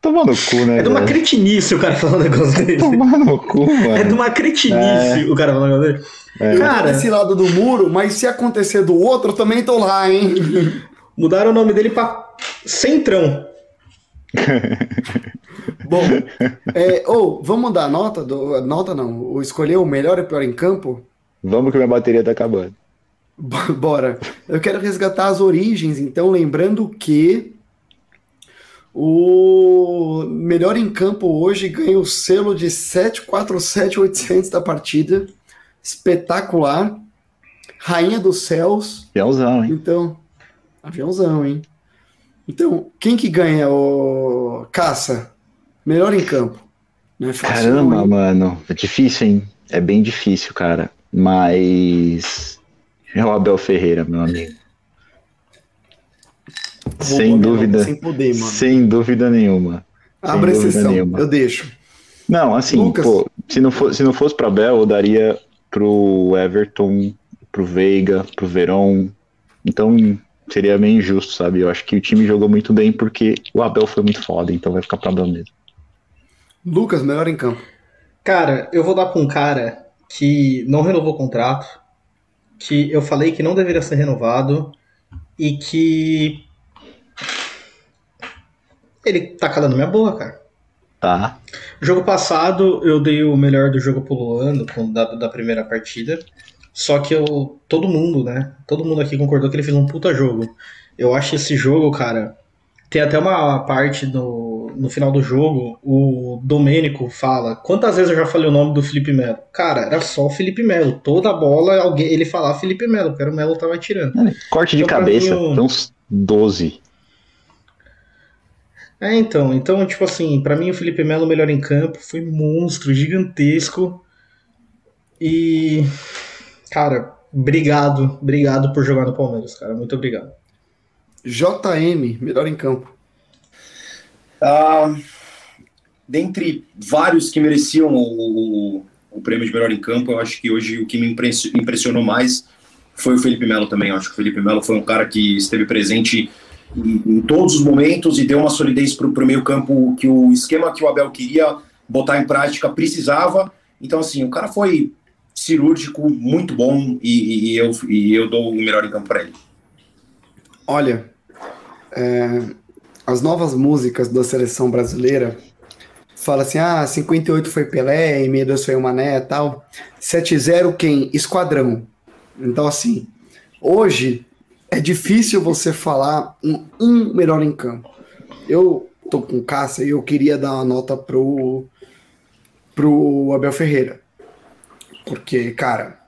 Toma no cu, né? é de uma velho? cretinice o cara falando um negócio desse. Tomar no cu, mano. É de uma cretinice o cara falando um negócio desse. É. Eu tô Cara, desse lado do muro, mas se acontecer do outro, eu também tô lá, hein? mudaram o nome dele pra Centrão. Bom, é, ou vamos dar nota? Do, nota não, ou escolher o melhor e o pior em campo? Vamos que minha bateria tá acabando. Bora. Eu quero resgatar as origens, então, lembrando que o melhor em campo hoje ganha o selo de 747800 da partida. Espetacular. Rainha dos céus. Fielzão, hein? Então, aviãozão, hein? Então, quem que ganha o caça? Melhor em campo. Não é fácil, Caramba, não, mano. É difícil, hein? É bem difícil, cara. Mas. É o Abel Ferreira, meu amigo. Roubou Sem dúvida. Sem poder, mano. Sem dúvida nenhuma. Abre sem exceção, nenhuma. eu deixo. Não, assim, Lucas. pô, se não, for, se não fosse pra Abel, eu daria pro Everton, pro Veiga, pro Verón. Então seria meio injusto, sabe? Eu acho que o time jogou muito bem porque o Abel foi muito foda, então vai ficar pra Abel mesmo. Lucas, melhor em campo. Cara, eu vou dar pra um cara que não renovou o contrato, que eu falei que não deveria ser renovado e que. Ele tá calando minha boca, cara. Tá? Jogo passado eu dei o melhor do jogo pro Luan, com da, da primeira partida. Só que eu. Todo mundo, né? Todo mundo aqui concordou que ele fez um puta jogo. Eu acho esse jogo, cara. Tem até uma parte no, no final do jogo, o Domênico fala. Quantas vezes eu já falei o nome do Felipe Melo? Cara, era só o Felipe Melo. Toda bola, alguém, ele falava Felipe Melo, porque era o Melo tava tirando. Corte de Então, pra cabeça. mim, Foi uns 12. É, então, então, tipo assim, para mim o Felipe Melo melhor em campo, foi monstro, gigantesco. E cara, obrigado, obrigado por jogar no Palmeiras, cara, muito obrigado. JM, melhor em campo. Ah, dentre vários que mereciam o, o, o, prêmio de melhor em campo, eu acho que hoje o que me impressionou mais foi o Felipe Melo também. Eu acho que o Felipe Melo foi um cara que esteve presente em, em todos os momentos e deu uma solidez para o meio campo que o esquema que o Abel queria botar em prática precisava. Então, assim, o cara foi cirúrgico, muito bom e, e eu, e eu dou o melhor em campo para ele. Olha, é, as novas músicas da seleção brasileira fala assim: ah, 58 foi Pelé, e 62 foi o Mané tal. 7-0 quem? Esquadrão. Então, assim, hoje é difícil você falar em um melhor em campo. Eu tô com Cássia e eu queria dar uma nota pro, pro Abel Ferreira. Porque, cara,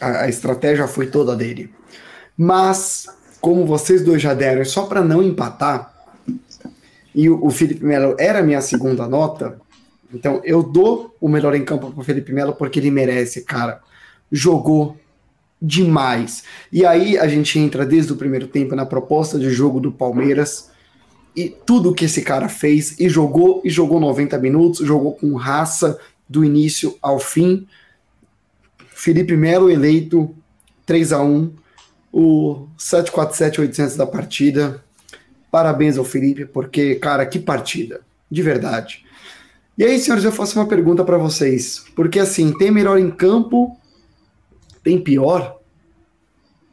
a, a estratégia foi toda dele. Mas, como vocês dois já deram, só para não empatar, e o, o Felipe Melo era minha segunda nota, então eu dou o melhor em campo pro Felipe Melo porque ele merece, cara. Jogou demais. E aí a gente entra desde o primeiro tempo na proposta de jogo do Palmeiras e tudo que esse cara fez e jogou e jogou 90 minutos, jogou com raça do início ao fim. Felipe Melo eleito 3 a 1 o 747-800 da partida. Parabéns ao Felipe, porque, cara, que partida, de verdade. E aí, senhores, eu faço uma pergunta para vocês, porque assim, tem melhor em campo tem pior.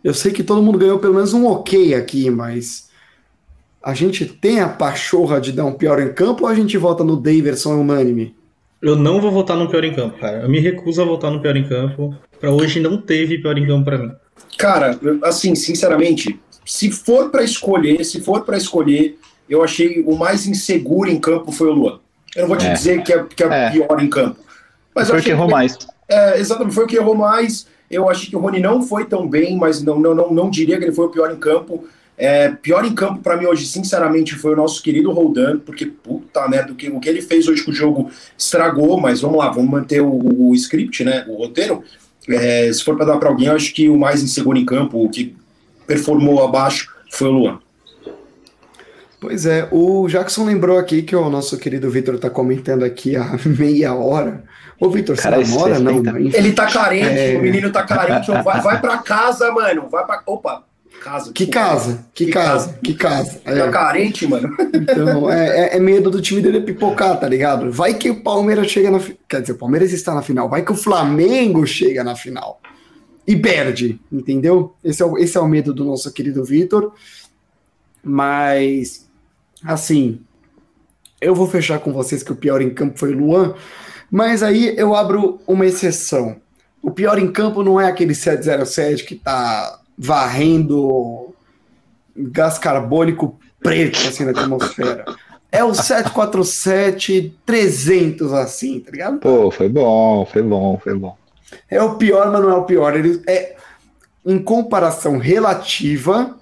Eu sei que todo mundo ganhou pelo menos um ok aqui, mas a gente tem a pachorra de dar um pior em campo ou a gente vota no Daverson unânime? Eu não vou votar no pior em campo, cara. Eu me recuso a votar no pior em campo. Para hoje não teve pior em campo para mim. Cara, assim, sinceramente, se for para escolher, se for para escolher, eu achei o mais inseguro em campo foi o Luan. Eu não vou te é. dizer que é, que é, é, pior em campo. Mas foi o que errou mais. É, exatamente, foi o que errou mais. Eu achei que o Rony não foi tão bem, mas não, não, não, não diria que ele foi o pior em campo. É, pior em campo para mim hoje, sinceramente, foi o nosso querido Roldan, porque puta merda, o que, o que ele fez hoje com o jogo estragou, mas vamos lá, vamos manter o, o script, né, o roteiro. É, se for para dar para alguém, eu acho que o mais inseguro em campo, o que performou abaixo, foi o Luan. Pois é, o Jackson lembrou aqui que o nosso querido Vitor está comentando aqui há meia hora Ô, Vitor, você namora? Não, Ele tá carente, é... o menino tá carente. Vai, vai pra casa, mano. Vai pra. Opa, casa. Que casa, que, que casa, casa, que casa. É. Tá carente, mano. Então, é, é, é, medo do time dele pipocar, tá ligado? Vai que o Palmeiras chega na. Quer dizer, o Palmeiras está na final. Vai que o Flamengo chega na final. E perde, entendeu? Esse é o, esse é o medo do nosso querido Vitor. Mas, assim, eu vou fechar com vocês que o pior em campo foi o Luan mas aí eu abro uma exceção. O pior em campo não é aquele 707 que tá varrendo gás carbônico preto assim na atmosfera. É o 747 300 assim, tá ligado? Pô, foi bom, foi bom, foi bom. É o pior, mas não é o pior. Ele é em comparação relativa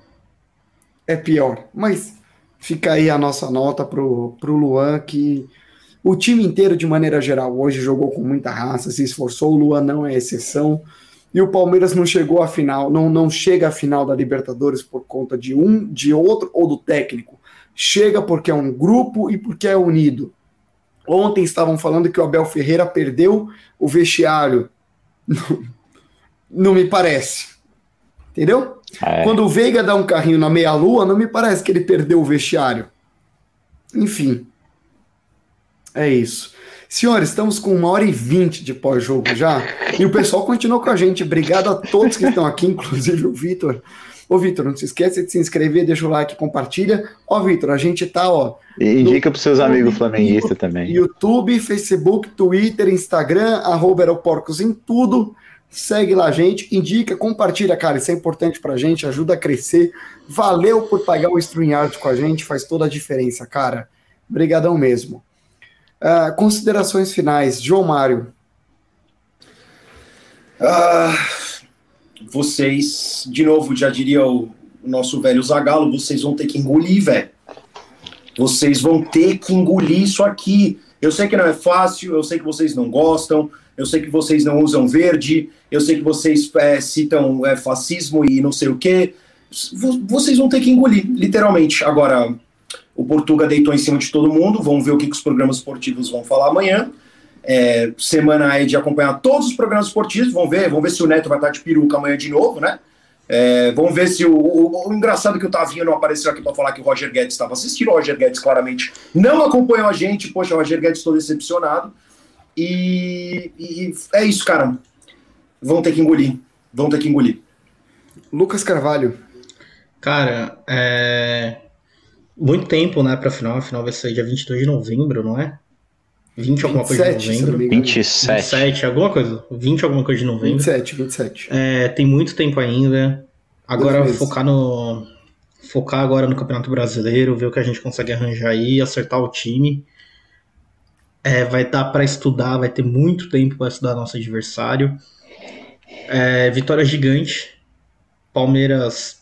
é pior. Mas fica aí a nossa nota pro, pro Luan que o time inteiro, de maneira geral, hoje jogou com muita raça, se esforçou. O Luan não é exceção. E o Palmeiras não chegou à final, não, não chega à final da Libertadores por conta de um, de outro ou do técnico. Chega porque é um grupo e porque é unido. Ontem estavam falando que o Abel Ferreira perdeu o vestiário. Não, não me parece. Entendeu? É. Quando o Veiga dá um carrinho na meia-lua, não me parece que ele perdeu o vestiário. Enfim. É isso. Senhores, estamos com uma hora e vinte de pós-jogo já. E o pessoal continuou com a gente. Obrigado a todos que estão aqui, inclusive o Vitor. Ô, Vitor, não se esqueça de se inscrever, deixa o like, compartilha. Ó, Vitor, a gente tá, ó. E indica para seus amigos flamenguistas também. YouTube, Facebook, Twitter, Instagram, arroba Aeroporcos em tudo. Segue lá a gente, indica, compartilha, cara. Isso é importante pra gente, ajuda a crescer. Valeu por pagar o StreamYard com a gente, faz toda a diferença, cara. Obrigadão mesmo. Uh, considerações finais, João Mário. Uh, vocês, de novo, já diria o, o nosso velho Zagalo, vocês vão ter que engolir, velho. Vocês vão ter que engolir isso aqui. Eu sei que não é fácil, eu sei que vocês não gostam, eu sei que vocês não usam verde, eu sei que vocês é, citam é, fascismo e não sei o quê. Vocês vão ter que engolir, literalmente. Agora, o Portuga deitou em cima de todo mundo, vamos ver o que, que os programas esportivos vão falar amanhã. É, semana aí de acompanhar todos os programas esportivos, vamos ver, vamos ver se o Neto vai estar de peruca amanhã de novo, né? É, vamos ver se o, o, o, engraçado é que o Tavinho não apareceu aqui para falar que o Roger Guedes estava assistindo. O Roger Guedes claramente não acompanhou a gente. Poxa, o Roger Guedes estou decepcionado. E, e, é isso, cara. Vão ter que engolir. Vão ter que engolir. Lucas Carvalho. Cara, é. Muito tempo, né, pra final. A final vai ser dia 22 de novembro, não é? 20 alguma 27, coisa de novembro. 27. 27, alguma coisa. 20 alguma coisa de novembro. 27, 27. É, tem muito tempo ainda. Agora focar no. Focar agora no Campeonato Brasileiro, ver o que a gente consegue arranjar aí, acertar o time. É, vai dar para estudar, vai ter muito tempo para estudar nosso adversário. É, vitória gigante. Palmeiras.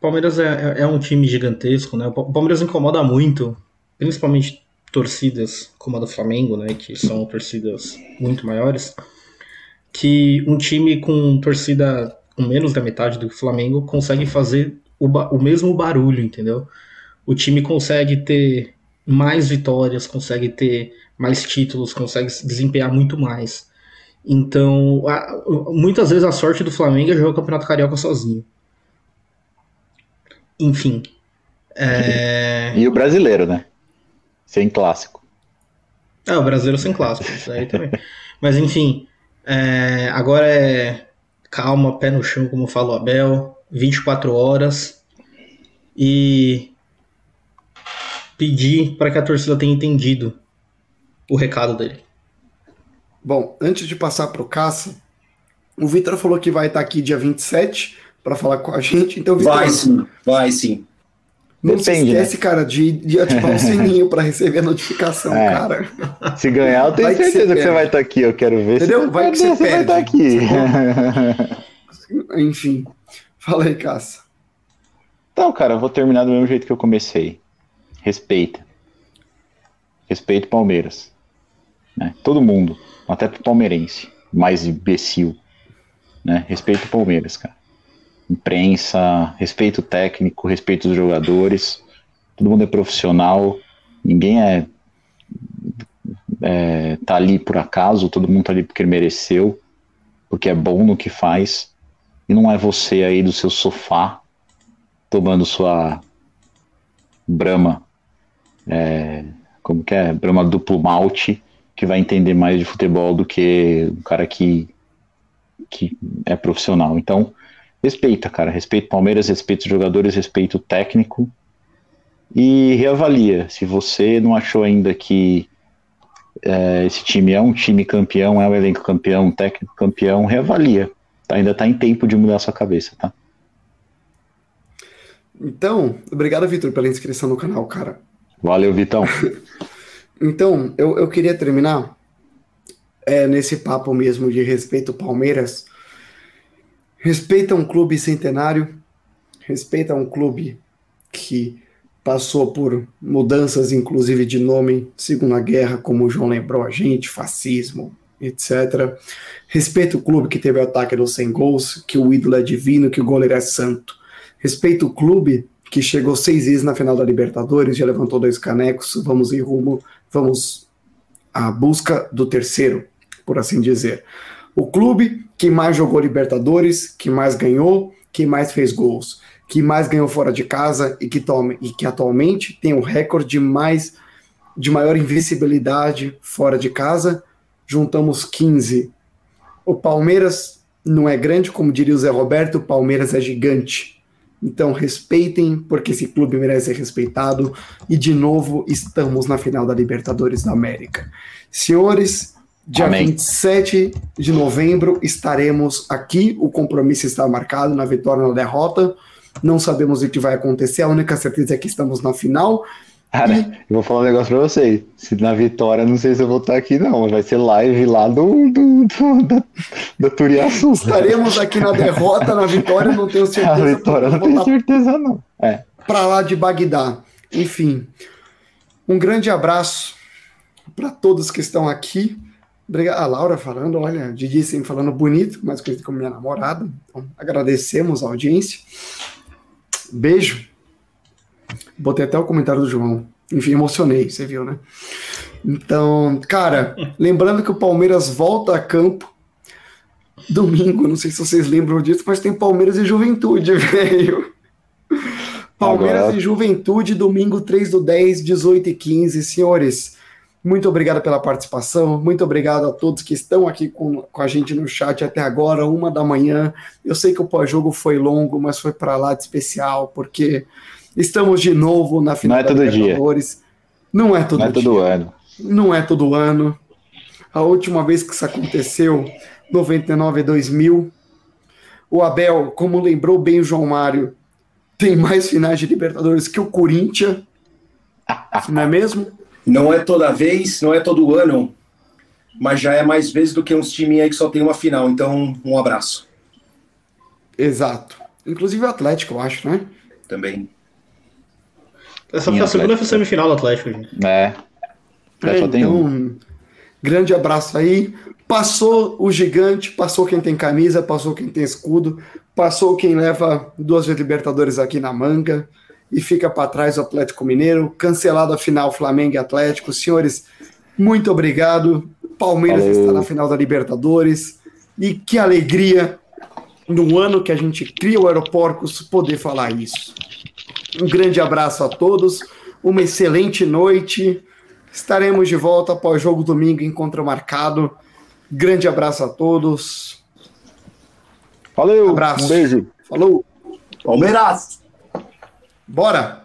Palmeiras é, é, é um time gigantesco, né? O Palmeiras incomoda muito, principalmente torcidas como a do Flamengo, né, que são torcidas muito maiores, que um time com torcida com menos da metade do que o Flamengo consegue fazer o, o mesmo barulho, entendeu? O time consegue ter mais vitórias, consegue ter mais títulos, consegue se desempenhar muito mais. Então, a, muitas vezes a sorte do Flamengo é jogar o Campeonato Carioca sozinho. Enfim. É... E o brasileiro, né? Sem clássico. É, o brasileiro sem clássico, isso aí também. Mas enfim, é, agora é calma, pé no chão, como falou Abel, 24 horas e pedir para que a torcida tenha entendido o recado dele. Bom, antes de passar para o Caça, o Vitor falou que vai estar aqui dia 27 para falar com a gente. Então, Vitor, vai sim, vai sim. Não Depende, se esquece, né? cara, de, de ativar o sininho para receber a notificação, é. cara. Se ganhar, eu tenho vai certeza que, que você vai estar tá aqui. Eu quero ver Entendeu? se vai que você, vai estar tá aqui. Enfim, fala aí, Caça. Então, cara, eu vou terminar do mesmo jeito que eu comecei. Respeita. Respeito Palmeiras. Né? Todo mundo, até pro palmeirense, mais imbecil. Né? Respeito o Palmeiras, cara imprensa, respeito técnico, respeito os jogadores, todo mundo é profissional, ninguém é, é tá ali por acaso, todo mundo tá ali porque mereceu, porque é bom no que faz, e não é você aí do seu sofá tomando sua brama, é, como que é, brama duplo malte, que vai entender mais de futebol do que o cara que, que é profissional. Então, respeita, cara. Respeita o Palmeiras, respeita os jogadores, respeita o técnico e reavalia. Se você não achou ainda que é, esse time é um time campeão, é um elenco campeão, um técnico campeão, reavalia. Tá, ainda tá em tempo de mudar a sua cabeça, tá? Então, obrigado, Vitor, pela inscrição no canal, cara. Valeu, Vitão. então, eu, eu queria terminar é, nesse papo mesmo de respeito ao Palmeiras respeita um clube centenário, respeita um clube que passou por mudanças, inclusive de nome, Segunda Guerra, como o João lembrou a gente, fascismo, etc. Respeita o clube que teve o ataque dos 100 gols, que o ídolo é divino, que o goleiro é santo. Respeita o clube que chegou seis vezes na final da Libertadores, já levantou dois canecos, vamos em rumo, vamos à busca do terceiro, por assim dizer. O clube que mais jogou Libertadores, que mais ganhou, que mais fez gols, que mais ganhou fora de casa e que, tome, e que atualmente tem o recorde de mais de maior invisibilidade fora de casa. Juntamos 15. O Palmeiras não é grande, como diria o Zé Roberto, o Palmeiras é gigante. Então respeitem, porque esse clube merece ser respeitado. E de novo, estamos na final da Libertadores da América. Senhores, Dia Amém. 27 de novembro estaremos aqui. O compromisso está marcado na vitória ou na derrota. Não sabemos o que vai acontecer. A única certeza é que estamos na final. Cara, eu vou falar um negócio pra vocês. Se na vitória, não sei se eu vou estar aqui, não. Vai ser live lá do, do, do da, da Turiaçu. Estaremos aqui na derrota, na vitória, não tenho certeza. Na vitória, não tenho certeza, não. É. Pra lá de Bagdá. Enfim, um grande abraço para todos que estão aqui. Obrigado. A Laura falando, olha, Didi sempre falando bonito, mais conhecido como minha namorada. Então, agradecemos a audiência. Beijo. Botei até o comentário do João. Enfim, emocionei, você viu, né? Então, cara, lembrando que o Palmeiras volta a campo domingo, não sei se vocês lembram disso, mas tem Palmeiras e Juventude, velho. Palmeiras Agora... e Juventude, domingo 3 do 10, 18 e 15. Senhores, muito obrigado pela participação, muito obrigado a todos que estão aqui com, com a gente no chat até agora, uma da manhã. Eu sei que o pós-jogo foi longo, mas foi para lá de especial, porque estamos de novo na final Não é todo Libertadores. Dia. Não é todo Não é dia. todo ano. Não é todo ano. A última vez que isso aconteceu, 99 e 2000. O Abel, como lembrou bem o João Mário, tem mais finais de Libertadores que o Corinthians. Não é mesmo? Não é toda vez, não é todo ano, mas já é mais vezes do que uns times aí que só tem uma final. Então, um abraço. Exato. Inclusive o Atlético, eu acho, né? Também. Essa foi a segunda semifinal do Atlético, gente. É. é então, um. grande abraço aí. Passou o gigante, passou quem tem camisa, passou quem tem escudo, passou quem leva duas Libertadores aqui na manga e fica para trás o Atlético Mineiro. Cancelado a final Flamengo e Atlético. Senhores, muito obrigado. Palmeiras Valeu. está na final da Libertadores. E que alegria no ano que a gente cria o Aeroporcos poder falar isso. Um grande abraço a todos, uma excelente noite. Estaremos de volta após jogo domingo, encontro marcado. Grande abraço a todos. Valeu, abraço. um beijo. Falou. Palmeiras! Bora!